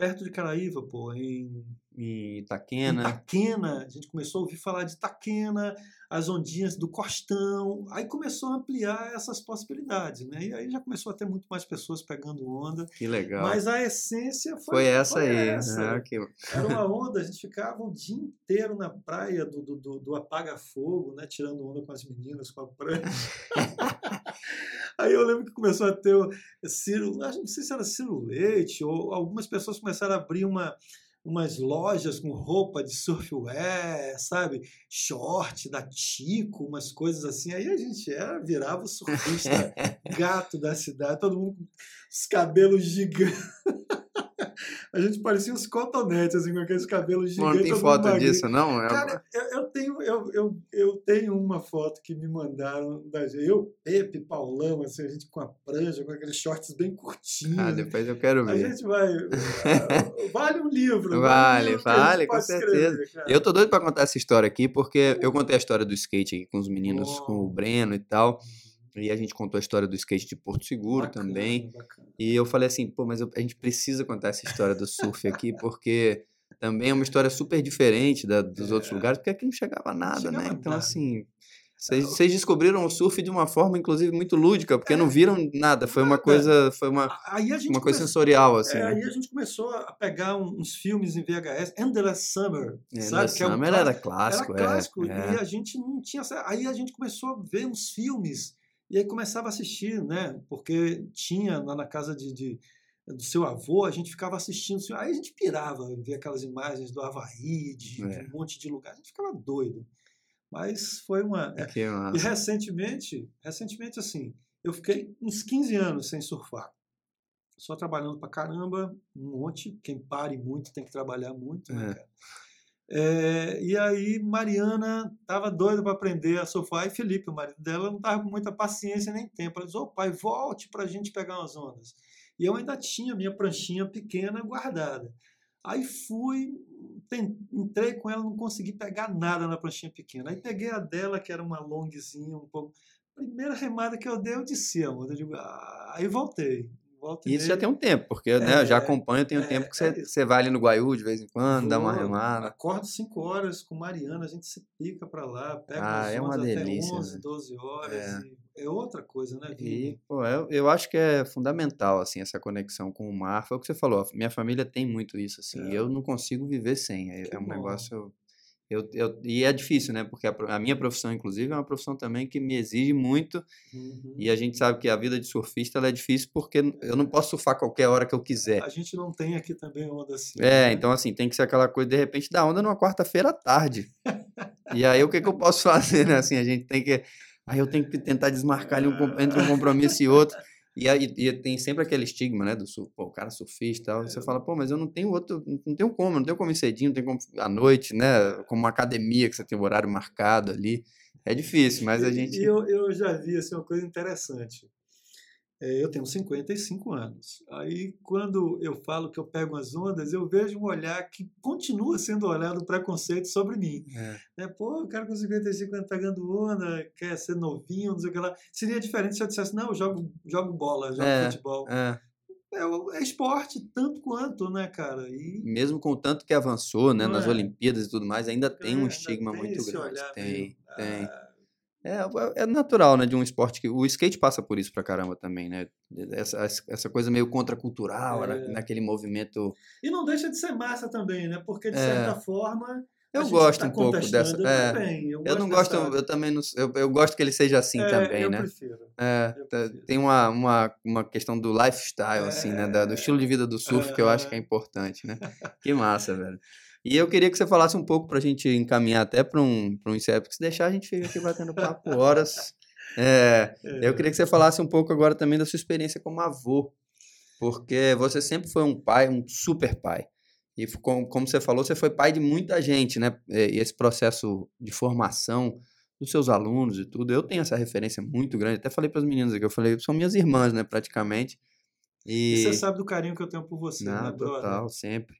perto de Caraíva, pô, em e Itaquena. Itaquena, a gente começou a ouvir falar de Itaquena, as ondinhas do Costão, aí começou a ampliar essas possibilidades, né? E aí já começou a ter muito mais pessoas pegando onda. Que legal. Mas a essência foi, foi essa foi aí. Essa. Ah, que... Era uma onda, a gente ficava o dia inteiro na praia do, do, do, do apaga-fogo, né? Tirando onda com as meninas, com a praia. Aí eu lembro que começou a ter o Ciro, não sei se era Ciro Leite, ou algumas pessoas começaram a abrir uma, umas lojas com roupa de surfwear, sabe? Short da Tico, umas coisas assim. Aí a gente era, virava o surfista gato da cidade, todo mundo com os cabelos gigantes. A gente parecia uns cotonetes, assim, com aqueles cabelos gigantes. Não tem foto disso, não? É... Cara, eu, eu, tenho, eu, eu, eu tenho uma foto que me mandaram da gente. Eu, Pepe, Paulão, assim, a gente com a prancha, com aqueles shorts bem curtinhos. Ah, depois eu quero ver. A gente vai. vale um livro. Vale, um livro vale, com certeza. Escrever, eu tô doido pra contar essa história aqui, porque eu contei a história do skate aqui com os meninos, oh. com o Breno e tal. E a gente contou a história do skate de Porto Seguro bacana, também. Bacana. E eu falei assim, pô, mas eu, a gente precisa contar essa história do surf aqui, porque também é uma história super diferente da, dos é. outros lugares, porque aqui não chegava nada, chegava né? Então, nada. assim, vocês descobriram o surf de uma forma, inclusive, muito lúdica, porque é, não viram nada. Foi uma coisa, foi uma, uma coisa sensorial, assim. É, aí a gente começou a pegar uns filmes em VHS, Endless Summer, Endless sabe? Summer é um era clássico, era clássico. É, e a gente não tinha... Aí a gente começou a ver uns filmes e aí começava a assistir, né? Porque tinha lá na casa de, de do seu avô, a gente ficava assistindo. Aí a gente pirava, ver aquelas imagens do Havaí, de, é. de, um monte de lugar. A gente ficava doido. Mas foi uma. É, e recentemente, recentemente, assim, eu fiquei uns 15 anos sem surfar. Só trabalhando pra caramba, um monte. Quem pare muito tem que trabalhar muito, né, é. cara? É, e aí Mariana estava doida para aprender a surfar e Felipe, o marido dela, não estava com muita paciência nem tempo. Ela disse: Ô pai, volte para a gente pegar umas ondas. E eu ainda tinha minha pranchinha pequena guardada. Aí fui, entrei com ela, não consegui pegar nada na pranchinha pequena. Aí peguei a dela, que era uma longzinha, um pouco. Primeira remada que eu dei, eu desci a onda. Eu digo, ah, aí voltei. Volta Isso já tem um tempo, porque né, eu já é, acompanho, tem um é, tempo que você, é, você vai ali no Guaiú de vez em quando, vou, dá uma remada. Acordo 5 horas com Mariana, a gente se pica para lá, pega ah, é uma delícia, até 11, né? 12 horas. É. é. outra coisa, né? E, pô, eu, eu acho que é fundamental, assim, essa conexão com o mar. Foi o que você falou, minha família tem muito isso, assim, é. eu não consigo viver sem. É, é um bom. negócio eu, eu, e é difícil, né? Porque a, a, minha profissão, inclusive, é uma profissão também que me exige muito. Uhum. E a gente sabe que a vida de surfista é difícil porque eu não posso surfar qualquer hora que eu quiser. A gente não tem aqui também onda assim. É, né? então assim, tem que ser aquela coisa, de repente, da onda numa quarta-feira à tarde. e aí o que, que eu posso fazer, né? Assim, a gente tem que. Aí eu tenho que tentar desmarcar ali um, entre um compromisso e outro. E, aí, e tem sempre aquele estigma, né, do surf, pô, o cara surfista e tal. É. Você fala, pô, mas eu não tenho outro, não tenho como, não tenho como ir cedinho, não tenho como à noite, né, como uma academia que você tem o horário marcado ali. É difícil, mas a gente. E eu, eu já vi assim, uma coisa interessante. É, eu tenho 55 anos. Aí, quando eu falo que eu pego as ondas, eu vejo um olhar que continua sendo olhado preconceito sobre mim. É. Né? Pô, o cara com 55 anos tá ganhando onda, quer ser novinho, não sei o que lá. Seria diferente se eu dissesse, não, eu jogo, jogo bola, jogo é, futebol. É. É, é, esporte tanto quanto, né, cara? E... Mesmo com o tanto que avançou, né, nas é. Olimpíadas e tudo mais, ainda tem um estigma tem muito grande. Tem, mesmo. tem. Ah, é, é, é natural, né, de um esporte que o skate passa por isso pra caramba também, né? Essa, essa coisa meio contracultural, é. naquele movimento. E não deixa de ser massa também, né? Porque de é. certa forma eu gosto tá um pouco dessa. É, também, eu, eu não gosto, dessa... eu também não, eu, eu gosto que ele seja assim é, também, eu né? Prefiro. É, eu prefiro. tem uma, uma, uma questão do lifestyle, assim, né? Da, do estilo de vida do surf que eu acho que é importante, né? que massa, velho. E eu queria que você falasse um pouco para a gente encaminhar até para um, um encerro, porque se deixar a gente fica aqui batendo papo horas. É, é. Eu queria que você falasse um pouco agora também da sua experiência como avô, porque você sempre foi um pai, um super pai. E como, como você falou, você foi pai de muita gente, né? E esse processo de formação dos seus alunos e tudo, eu tenho essa referência muito grande. Até falei para as meninas aqui, eu falei, são minhas irmãs, né, praticamente. E, e você sabe do carinho que eu tenho por você, Não, né, brother? Total, sempre.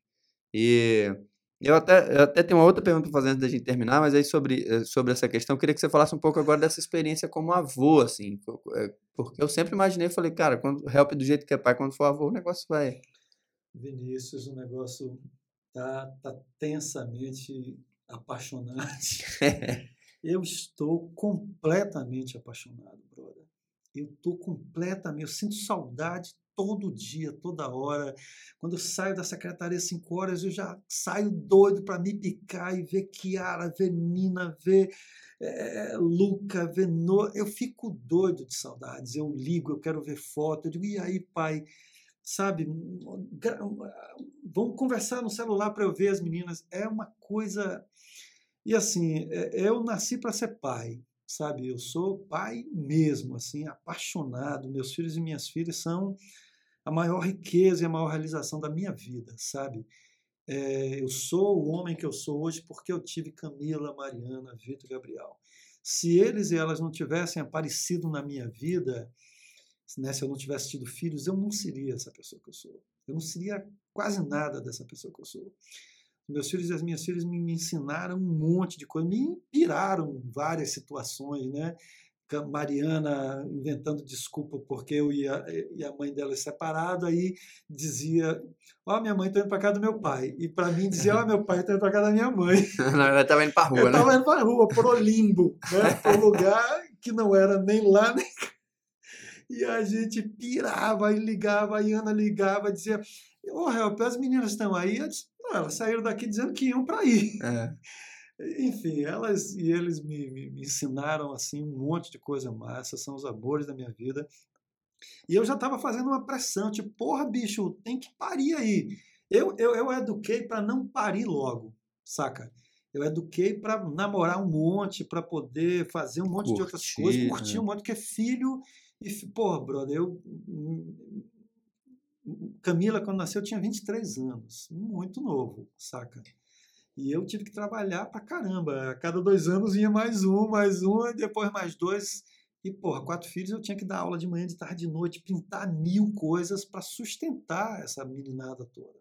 E eu até, eu até tenho uma outra pergunta para fazer antes da gente terminar, mas aí sobre, eh, sobre essa questão, eu queria que você falasse um pouco agora dessa experiência como avô, assim, eh, porque eu sempre imaginei, falei, cara, quando help do jeito que é pai, quando for avô, o negócio vai... Vinícius, o negócio tá, tá tensamente apaixonante. eu estou completamente apaixonado, brother. Eu estou completamente, eu sinto saudade todo dia, toda hora. Quando eu saio da secretaria às 5 horas, eu já saio doido para me picar e ver Kiara, ver Nina, ver é, Luca, ver no... Eu fico doido de saudades. Eu ligo, eu quero ver foto. Eu digo, e aí, pai? Sabe, vamos conversar no celular para eu ver as meninas. É uma coisa. E assim, é, eu nasci para ser pai, sabe? Eu sou pai mesmo, assim, apaixonado. Meus filhos e minhas filhas são a maior riqueza e a maior realização da minha vida, sabe? É, eu sou o homem que eu sou hoje porque eu tive Camila, Mariana, Vitor e Gabriel. Se eles e elas não tivessem aparecido na minha vida, né, se eu não tivesse tido filhos, eu não seria essa pessoa que eu sou. Eu não seria quase nada dessa pessoa que eu sou. Meus filhos e as minhas filhas me, ensinaram um monte de coisa, me inspiraram várias situações, né? Mariana inventando desculpa porque eu e a, e a mãe dela é separado, aí dizia: Ó, oh, minha mãe está indo para casa do meu pai. E para mim dizia: Ó, oh, meu pai está indo para casa da minha mãe. Na verdade, estava indo para rua, eu né? Estava indo para rua, para o limbo, né? para o lugar que não era nem lá nem cá. E a gente pirava e ligava, a Ana ligava, dizia: Ô, oh, Help, as meninas estão aí? Eu disse, não, elas saíram daqui dizendo que iam para ir. É. Enfim, elas e eles me, me, me, ensinaram assim um monte de coisa massa, são os amores da minha vida. E eu já estava fazendo uma pressão, tipo, porra, bicho, tem que parir aí. Eu, eu, eu eduquei para não parir logo, saca? Eu eduquei para namorar um monte, para poder fazer um monte curtir, de outras coisas, curtir né? um monte, que é filho. E, porra, brother, eu. Camila, quando nasceu, tinha 23 anos, muito novo, saca? E eu tive que trabalhar pra caramba. A cada dois anos vinha mais um, mais um, e depois mais dois. E, porra, quatro filhos eu tinha que dar aula de manhã, de tarde, de noite, pintar mil coisas para sustentar essa meninada toda.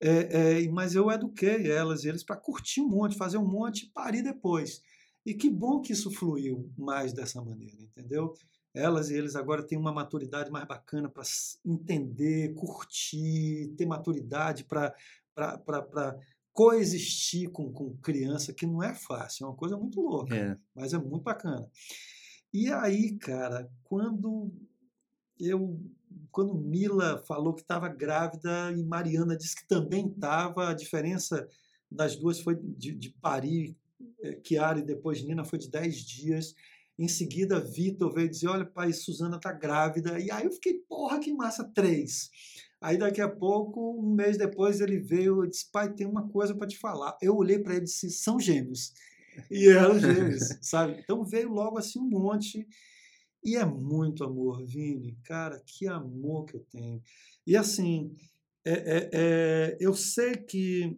É, é, mas eu eduquei elas e eles para curtir um monte, fazer um monte e parir depois. E que bom que isso fluiu mais dessa maneira, entendeu? Elas e eles agora têm uma maturidade mais bacana para entender, curtir, ter maturidade para coexistir com, com criança, que não é fácil, é uma coisa muito louca, é. mas é muito bacana. E aí, cara, quando eu quando Mila falou que estava grávida e Mariana disse que também estava, a diferença das duas foi de, de parir, é, Kiara e depois Nina foi de 10 dias. Em seguida, Vitor veio dizer: Olha, pai, Suzana tá grávida. E aí eu fiquei, porra, que massa, três. Aí daqui a pouco, um mês depois, ele veio e disse: Pai, tem uma coisa para te falar. Eu olhei para ele e disse: São gêmeos. E eram gêmeos, sabe? Então veio logo assim um monte. E é muito amor, Vini. Cara, que amor que eu tenho. E assim, é, é, é, eu sei que,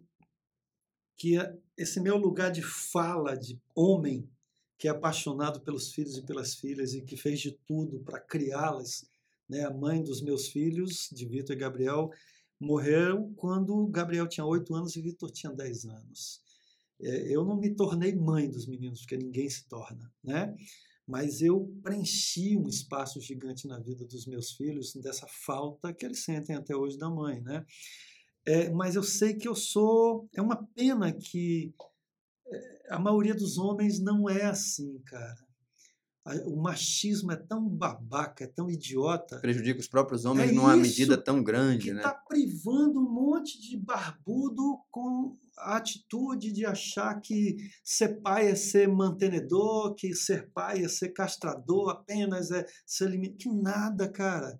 que esse meu lugar de fala de homem, que é apaixonado pelos filhos e pelas filhas e que fez de tudo para criá-las, né? a mãe dos meus filhos, de Vitor e Gabriel, morreu quando Gabriel tinha oito anos e Vitor tinha dez anos. É, eu não me tornei mãe dos meninos, porque ninguém se torna, né? mas eu preenchi um espaço gigante na vida dos meus filhos dessa falta que eles sentem até hoje da mãe, né? É, mas eu sei que eu sou. É uma pena que a maioria dos homens não é assim, cara. O machismo é tão babaca, é tão idiota. Prejudica os próprios homens é numa medida tão grande, que né? Está privando um monte de barbudo com a atitude de achar que ser pai é ser mantenedor, que ser pai é ser castrador apenas, é ser limite. Que nada, cara.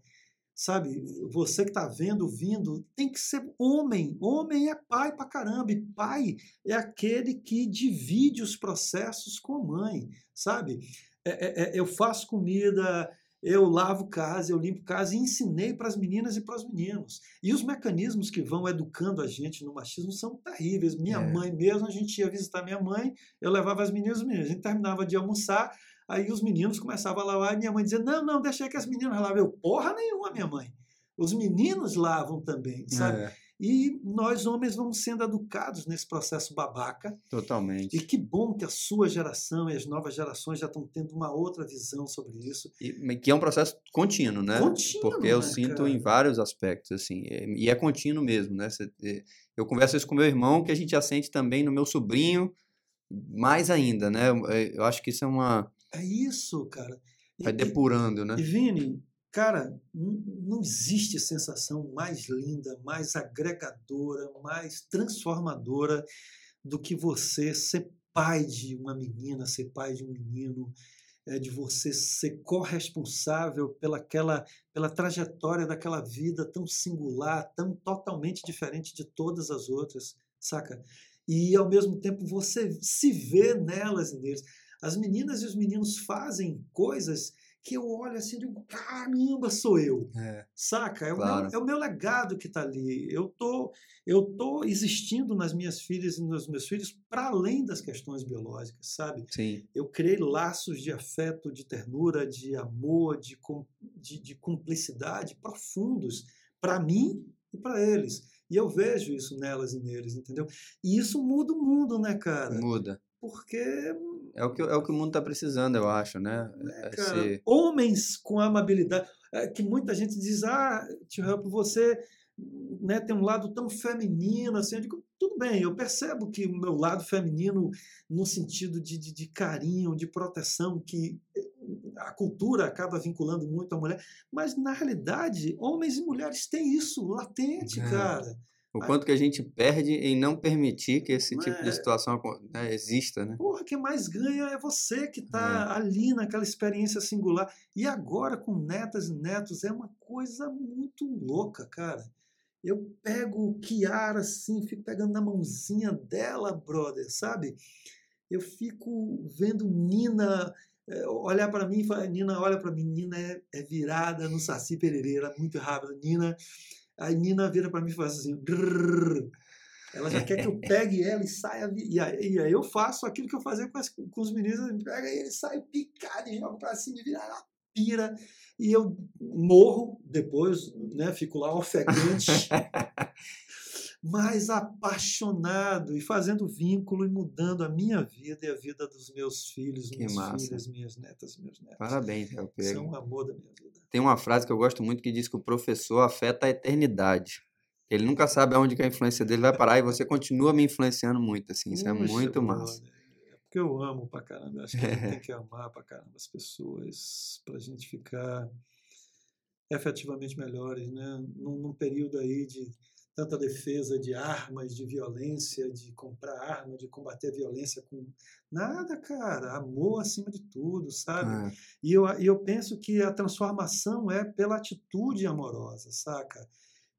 Sabe, você que está vendo, vindo, tem que ser homem. Homem é pai pra caramba. E pai é aquele que divide os processos com a mãe, sabe? É, é, é eu faço comida, eu lavo casa, eu limpo casa e ensinei para as meninas e para os meninos. E os mecanismos que vão educando a gente no machismo são terríveis. Minha é. mãe mesmo, a gente ia visitar minha mãe, eu levava as meninas e os meninos. A gente terminava de almoçar, aí os meninos começavam a lavar e minha mãe dizia: Não, não, deixa que as meninas lavem. Eu, porra nenhuma, minha mãe. Os meninos lavam também, sabe? É. E nós, homens, vamos sendo educados nesse processo babaca. Totalmente. E que bom que a sua geração e as novas gerações já estão tendo uma outra visão sobre isso. E que é um processo contínuo, né? Contínuo, Porque eu né, sinto cara? em vários aspectos, assim. E é contínuo mesmo, né? Eu converso isso com meu irmão, que a gente já sente também no meu sobrinho, mais ainda, né? Eu acho que isso é uma... É isso, cara. Vai depurando, né? E Vini, Cara, não existe sensação mais linda, mais agregadora, mais transformadora do que você ser pai de uma menina, ser pai de um menino, é, de você ser corresponsável pela, aquela, pela trajetória daquela vida tão singular, tão totalmente diferente de todas as outras, saca? E ao mesmo tempo você se vê nelas e neles. As meninas e os meninos fazem coisas que eu olho assim e digo, caramba, sou eu. É, Saca? É, claro. o meu, é o meu legado que está ali. Eu tô, eu tô existindo nas minhas filhas e nos meus filhos para além das questões biológicas, sabe? Sim. Eu criei laços de afeto, de ternura, de amor, de, de, de cumplicidade profundos para mim e para eles. E eu vejo isso nelas e neles, entendeu? E isso muda o mundo, né, cara? Muda. Porque é o que, é o, que o mundo está precisando, eu acho, né? É, cara, Esse... Homens com amabilidade. É, que muita gente diz, ah, Tio Help, você né, tem um lado tão feminino, assim. Eu digo, tudo bem, eu percebo que o meu lado feminino, no sentido de, de, de carinho, de proteção, que a cultura acaba vinculando muito a mulher, mas na realidade, homens e mulheres têm isso latente, é. cara. O quanto que a gente perde em não permitir que esse tipo de situação né, exista, né? Porra, quem mais ganha é você que está é. ali naquela experiência singular. E agora, com netas e netos, é uma coisa muito louca, cara. Eu pego Kiara assim, fico pegando na mãozinha dela, brother, sabe? Eu fico vendo Nina é, olhar para mim e falar, Nina, olha para mim, Nina é, é virada no Saci Pereira, muito rápido. Nina a Nina vira para mim e faz assim. Grrr. Ela já quer que eu pegue ela e saia. E aí, e aí eu faço aquilo que eu fazia com, as, com os meninos. Pega ele, sai picado e joga para cima e vira a pira. E eu morro depois, né? Fico lá ofegante. mas apaixonado e fazendo vínculo e mudando a minha vida e a vida dos meus filhos, minhas filhas, minhas netas, meus netos. Parabéns, Rafael Pego. São o amor da minha vida. Tem uma frase que eu gosto muito que diz que o professor afeta a eternidade. Ele nunca sabe aonde que a influência dele vai parar e você continua me influenciando muito, assim. Isso é Puxa, é muito massa. É porque eu amo pra caramba. Acho que a gente tem que amar pra caramba as pessoas pra gente ficar efetivamente melhores, né? Num, num período aí de tanta defesa de armas, de violência, de comprar arma, de combater a violência com nada, cara, amor acima de tudo, sabe? É. E, eu, e eu penso que a transformação é pela atitude amorosa, saca?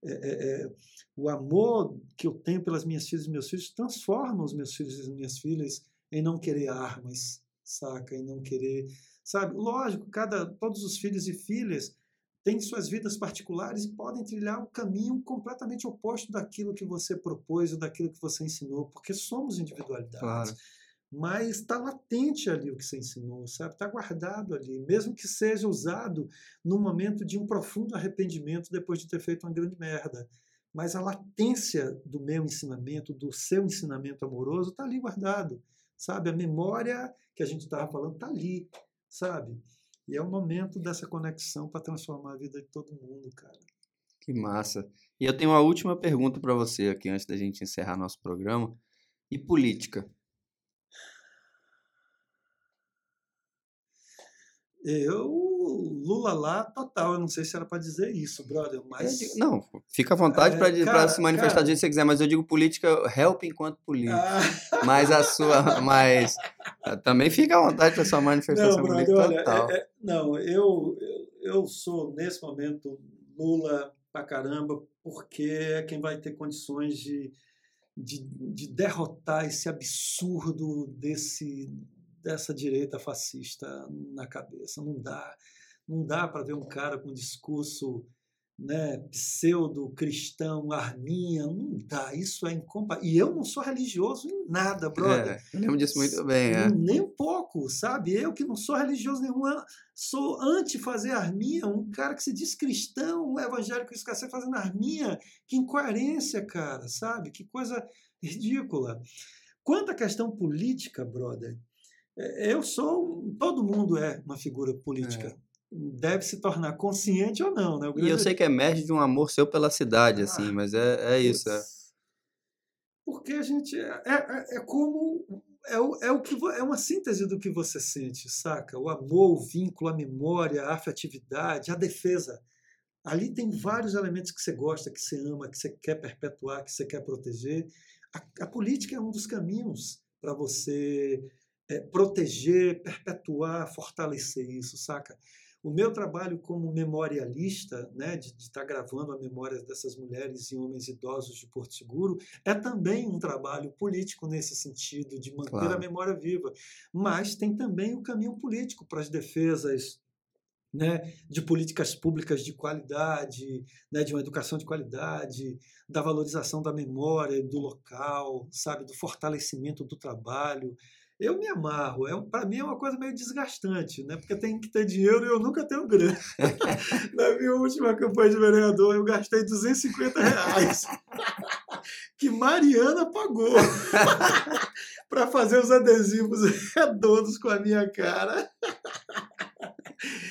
É, é, é, o amor que eu tenho pelas minhas filhas e meus filhos transforma os meus filhos e as minhas filhas em não querer armas, saca? Em não querer sabe? Lógico, cada, todos os filhos e filhas têm suas vidas particulares e podem trilhar um caminho completamente oposto daquilo que você propôs ou daquilo que você ensinou, porque somos individualidades. Claro. Mas está latente ali o que você ensinou, sabe? Está guardado ali, mesmo que seja usado num momento de um profundo arrependimento depois de ter feito uma grande merda mas a latência do meu ensinamento, do seu ensinamento amoroso, está ali guardado, sabe? A memória que a gente estava falando está ali, sabe? E é o momento dessa conexão para transformar a vida de todo mundo, cara. Que massa. E eu tenho uma última pergunta para você aqui antes da gente encerrar nosso programa. E política? Eu Lula lá, total. Eu não sei se era para dizer isso, brother, mas. Digo, não, fica à vontade é, para se manifestar cara, do jeito que você quiser, mas eu digo política, help enquanto político. Ah. Mas a sua. Mas também fica à vontade para sua manifestação não. Olha, é, é, não, eu, eu sou, nesse momento, Lula pra caramba, porque é quem vai ter condições de, de, de derrotar esse absurdo desse dessa direita fascista na cabeça. Não dá. Não dá para ver um cara com um discurso né, pseudo-cristão, arminha, não dá, isso é incomparável. E eu não sou religioso em nada, brother. É, eu lembro disso muito bem, é. Nem um pouco, sabe? Eu que não sou religioso nenhum, sou anti-fazer arminha, um cara que se diz cristão, um evangélico esquece fazendo arminha, que incoerência, cara, sabe? Que coisa ridícula. Quanto à questão política, brother, é, eu sou, todo mundo é uma figura política. É deve se tornar consciente ou não, né? E eu sei que emerge de um amor seu pela cidade, assim, ah, assim, mas é, é isso. É. Porque a gente é, é, é como é o, é o que é uma síntese do que você sente, saca? O amor, o vínculo, a memória, a afetividade, a defesa. Ali tem vários elementos que você gosta, que você ama, que você quer perpetuar, que você quer proteger. A, a política é um dos caminhos para você é, proteger, perpetuar, fortalecer isso, saca? O meu trabalho como memorialista, né, de estar tá gravando a memória dessas mulheres e homens idosos de Porto Seguro, é também um trabalho político nesse sentido, de manter claro. a memória viva. Mas tem também o caminho político para as defesas né, de políticas públicas de qualidade, né, de uma educação de qualidade, da valorização da memória do local, sabe, do fortalecimento do trabalho eu me amarro. É, para mim é uma coisa meio desgastante, né? Porque tem que ter dinheiro e eu nunca tenho grana. Na minha última campanha de vereador, eu gastei 250 reais. que Mariana pagou para fazer os adesivos redondos com a minha cara.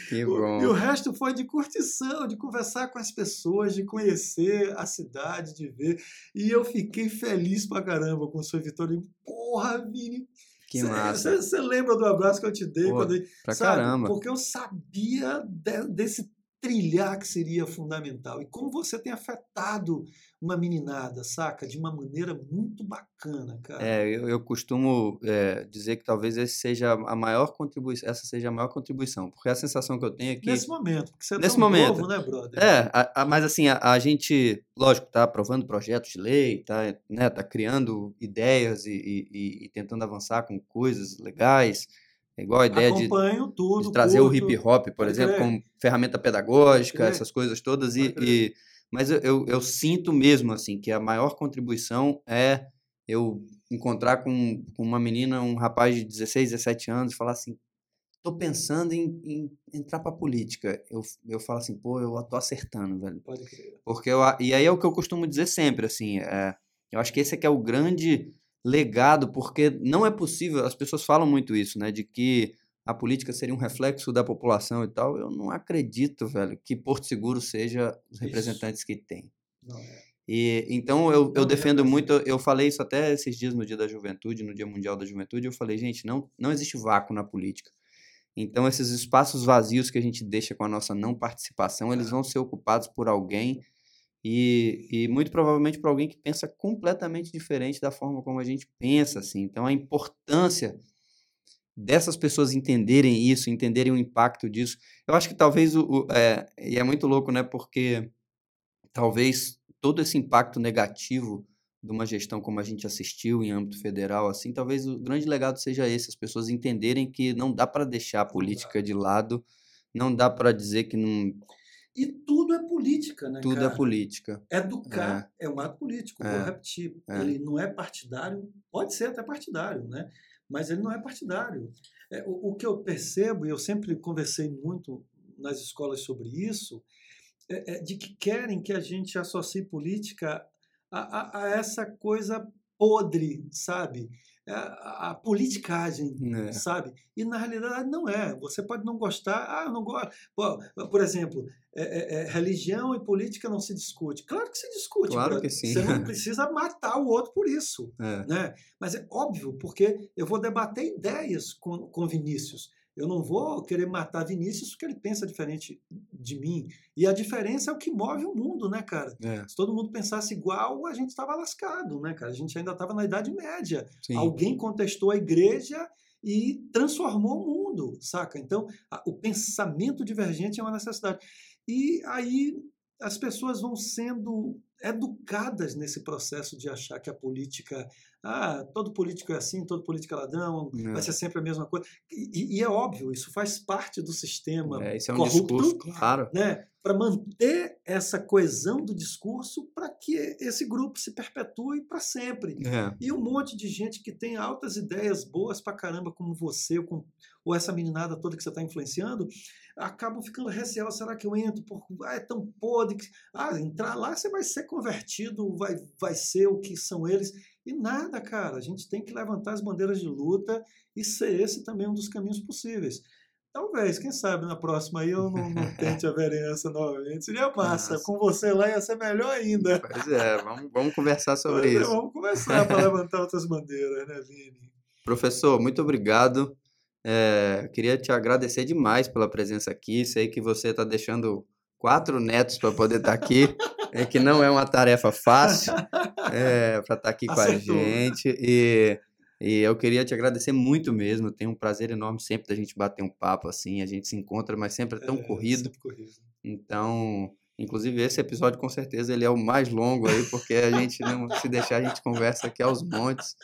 Que bom. E o resto foi de curtição, de conversar com as pessoas, de conhecer a cidade, de ver. E eu fiquei feliz pra caramba com o seu Vitória. Porra, Vini, que cê, massa. Você lembra do abraço que eu te dei? Pô, quando, pra sabe? caramba. Porque eu sabia de, desse trilhar que seria fundamental. E como você tem afetado uma meninada, saca? De uma maneira muito bacana, cara. É, eu, eu costumo é, dizer que talvez esse seja a maior contribuição, essa seja a maior contribuição, porque a sensação que eu tenho é que... Nesse momento, porque você é nesse momento, novo, né, brother? É, a, a, mas assim, a, a, gente, lógico, tá aprovando projetos de lei, tá, né, tá criando ideias e, e, e tentando avançar com coisas legais, é igual a ideia de, tudo, de, trazer curto, o hip hop, por exemplo, como ferramenta pedagógica, essas coisas todas. E, e, mas eu, eu, eu, sinto mesmo assim que a maior contribuição é eu encontrar com, com uma menina, um rapaz de 16, 17 anos e falar assim, tô pensando em, em entrar para política. Eu, eu falo assim, pô, eu tô acertando, velho. Pode crer. Porque eu, e aí é o que eu costumo dizer sempre, assim, é, eu acho que esse aqui é o grande legado, porque não é possível, as pessoas falam muito isso, né, de que a política seria um reflexo da população e tal. Eu não acredito, velho, que Porto Seguro seja os representantes isso. que tem. Não é. E então eu, eu defendo é muito, eu falei isso até esses dias no Dia da Juventude, no Dia Mundial da Juventude, eu falei, gente, não, não existe vácuo na política. Então esses espaços vazios que a gente deixa com a nossa não participação, eles vão ser ocupados por alguém e, e muito provavelmente por alguém que pensa completamente diferente da forma como a gente pensa, assim. Então, a importância dessas pessoas entenderem isso, entenderem o impacto disso. Eu acho que talvez o, o é, e é muito louco, né? Porque talvez todo esse impacto negativo de uma gestão como a gente assistiu em âmbito federal, assim, talvez o grande legado seja esse, as pessoas entenderem que não dá para deixar a política de lado, não dá para dizer que não e tudo é política, né? Tudo cara? é política. Educar é, é um ato político, É. vou repetir. É. Ele não é partidário, pode ser até partidário, né? Mas ele não é partidário. É, o, o que eu percebo, e eu sempre conversei muito nas escolas sobre isso, é, é de que querem que a gente associe política a, a- a essa coisa podre, sabe? É A, a politicagem, né? sabe? E na realidade não é. Você pode não gostar, ah, não gosto. Por exemplo, é- é- é, religião e política não se discute. Claro que se discute. Claro que sim. Você não precisa matar o outro por isso. É. Né? Mas é óbvio, porque eu vou debater ideias com, com Vinícius. Eu não vou querer matar Vinícius porque ele pensa diferente de mim. E a diferença é o que move o mundo, né, cara? É, Se todo mundo pensasse igual, a gente estava lascado, né, cara? A gente ainda estava na Idade Média. sim. Alguém contestou a igreja e transformou o mundo, saca? Então, a- o pensamento divergente é uma necessidade. E aí as pessoas vão sendo educadas nesse processo de achar que a política, ah, todo político é assim, todo político é ladrão, É. vai ser sempre a mesma coisa. E, e é óbvio, isso faz parte do sistema É, isso é um corrupto, discurso, claro. né, para manter essa coesão do discurso para que esse grupo se perpetue para sempre. É, E um monte de gente que tem altas ideias boas pra caramba, como você, ou, com- ou essa meninada toda que você está influenciando, acabam ficando receosos. Será que eu entro? Por, ah, é tão podre. Que, ah, entrar lá você vai ser convertido, vai, vai ser o que são eles. E nada, cara. A gente tem que levantar as bandeiras de luta e ser esse também um dos caminhos possíveis. Talvez, quem sabe na próxima aí eu não, não tente a vereança novamente. Seria massa. Com você lá ia ser melhor ainda. pois é, vamos, vamos conversar sobre Pois é, isso. Vamos começar para levantar outras bandeiras, né, Vini? Professor, muito obrigado. É, queria te agradecer demais pela presença aqui. Sei que você está deixando quatro netos para poder estar aqui, é que não é uma tarefa fácil para estar aqui com a Acertou. gente. E, e eu queria te agradecer muito mesmo. Tenho um prazer enorme sempre da gente bater um papo assim. A gente se encontra, mas sempre é tão É, corrido. sempre corrido. Então, inclusive esse episódio com certeza ele é o mais longo aí, porque a gente não se deixar a gente conversa aqui aos montes.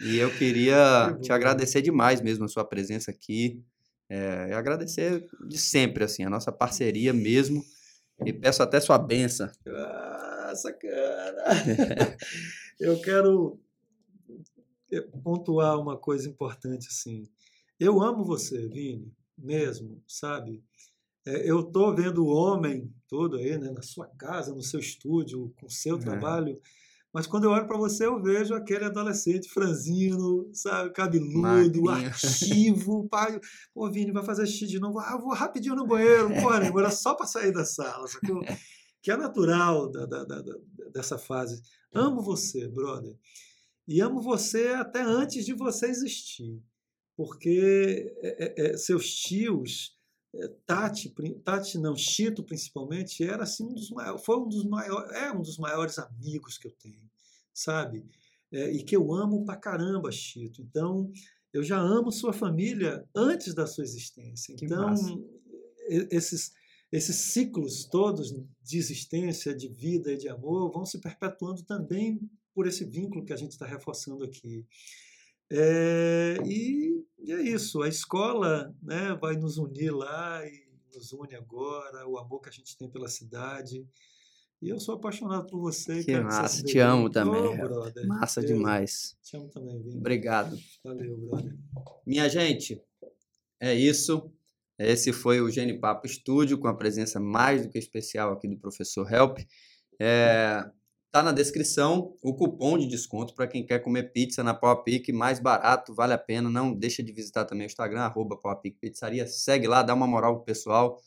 E eu queria Que te agradecer demais mesmo a sua presença aqui. É, agradecer de sempre assim a nossa parceria mesmo. E peço até sua benção. Nossa, cara! Eu quero eh, pontuar uma coisa importante assim. Eu amo você, Vini, mesmo, sabe? É, Eu tô vendo o homem todo aí, né, na sua casa, no seu estúdio, com o seu É. trabalho, mas quando eu olho para você, eu vejo aquele adolescente franzino, sabe, cabeludo, ativo, pai, pô, Vini, vai fazer xixi de novo, ah, vou rapidinho no banheiro, porra, nenhuma, era só para sair da sala, sacou? Que é natural da, da- da- dessa fase. Amo você, brother. E amo você até antes de você existir. Porque é, é, é, seus tios, Tati, pri- Tati não, Chito principalmente, era assim um dos maiores, foi um dos maiores, é um dos maiores amigos que eu tenho, sabe? É, e que eu amo pra caramba, Chito. Então, eu já amo sua família antes da sua existência. Que Então, massa. esses esses ciclos todos de existência, de vida e de amor vão se perpetuando também por esse vínculo que a gente está reforçando aqui. É, e, e é isso, a escola né, vai nos unir lá e nos une agora, o amor que a gente tem pela cidade. E eu sou apaixonado por você. Que se massa, te bem. amo também, Rafa. brother. Massa Eu demais. Te amo também, Vini. Obrigado. Valeu, brother. Minha gente, é isso. Esse foi o Gene Papo Estúdio, com a presença mais do que especial aqui do professor Help. É, tá na descrição o cupom de desconto para quem quer comer pizza na Pau Pique, mais barato, vale a pena. Não deixa de visitar também o Instagram, arroba Pique Pizzaria. Segue lá, dá uma moral pro pessoal.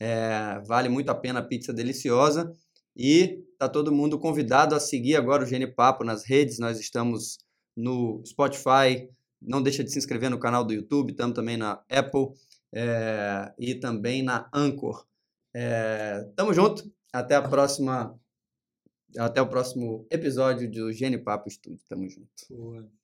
É, vale muito a pena a pizza deliciosa. E tá todo mundo convidado a seguir agora o Gene Papo nas redes. Nós estamos no Spotify, não deixa de se inscrever no canal do YouTube, estamos também na Apple é, e também na Anchor. É, tamo junto, até a próxima, até o próximo episódio do Gene Papo Estúdio. Tamo junto. Boa.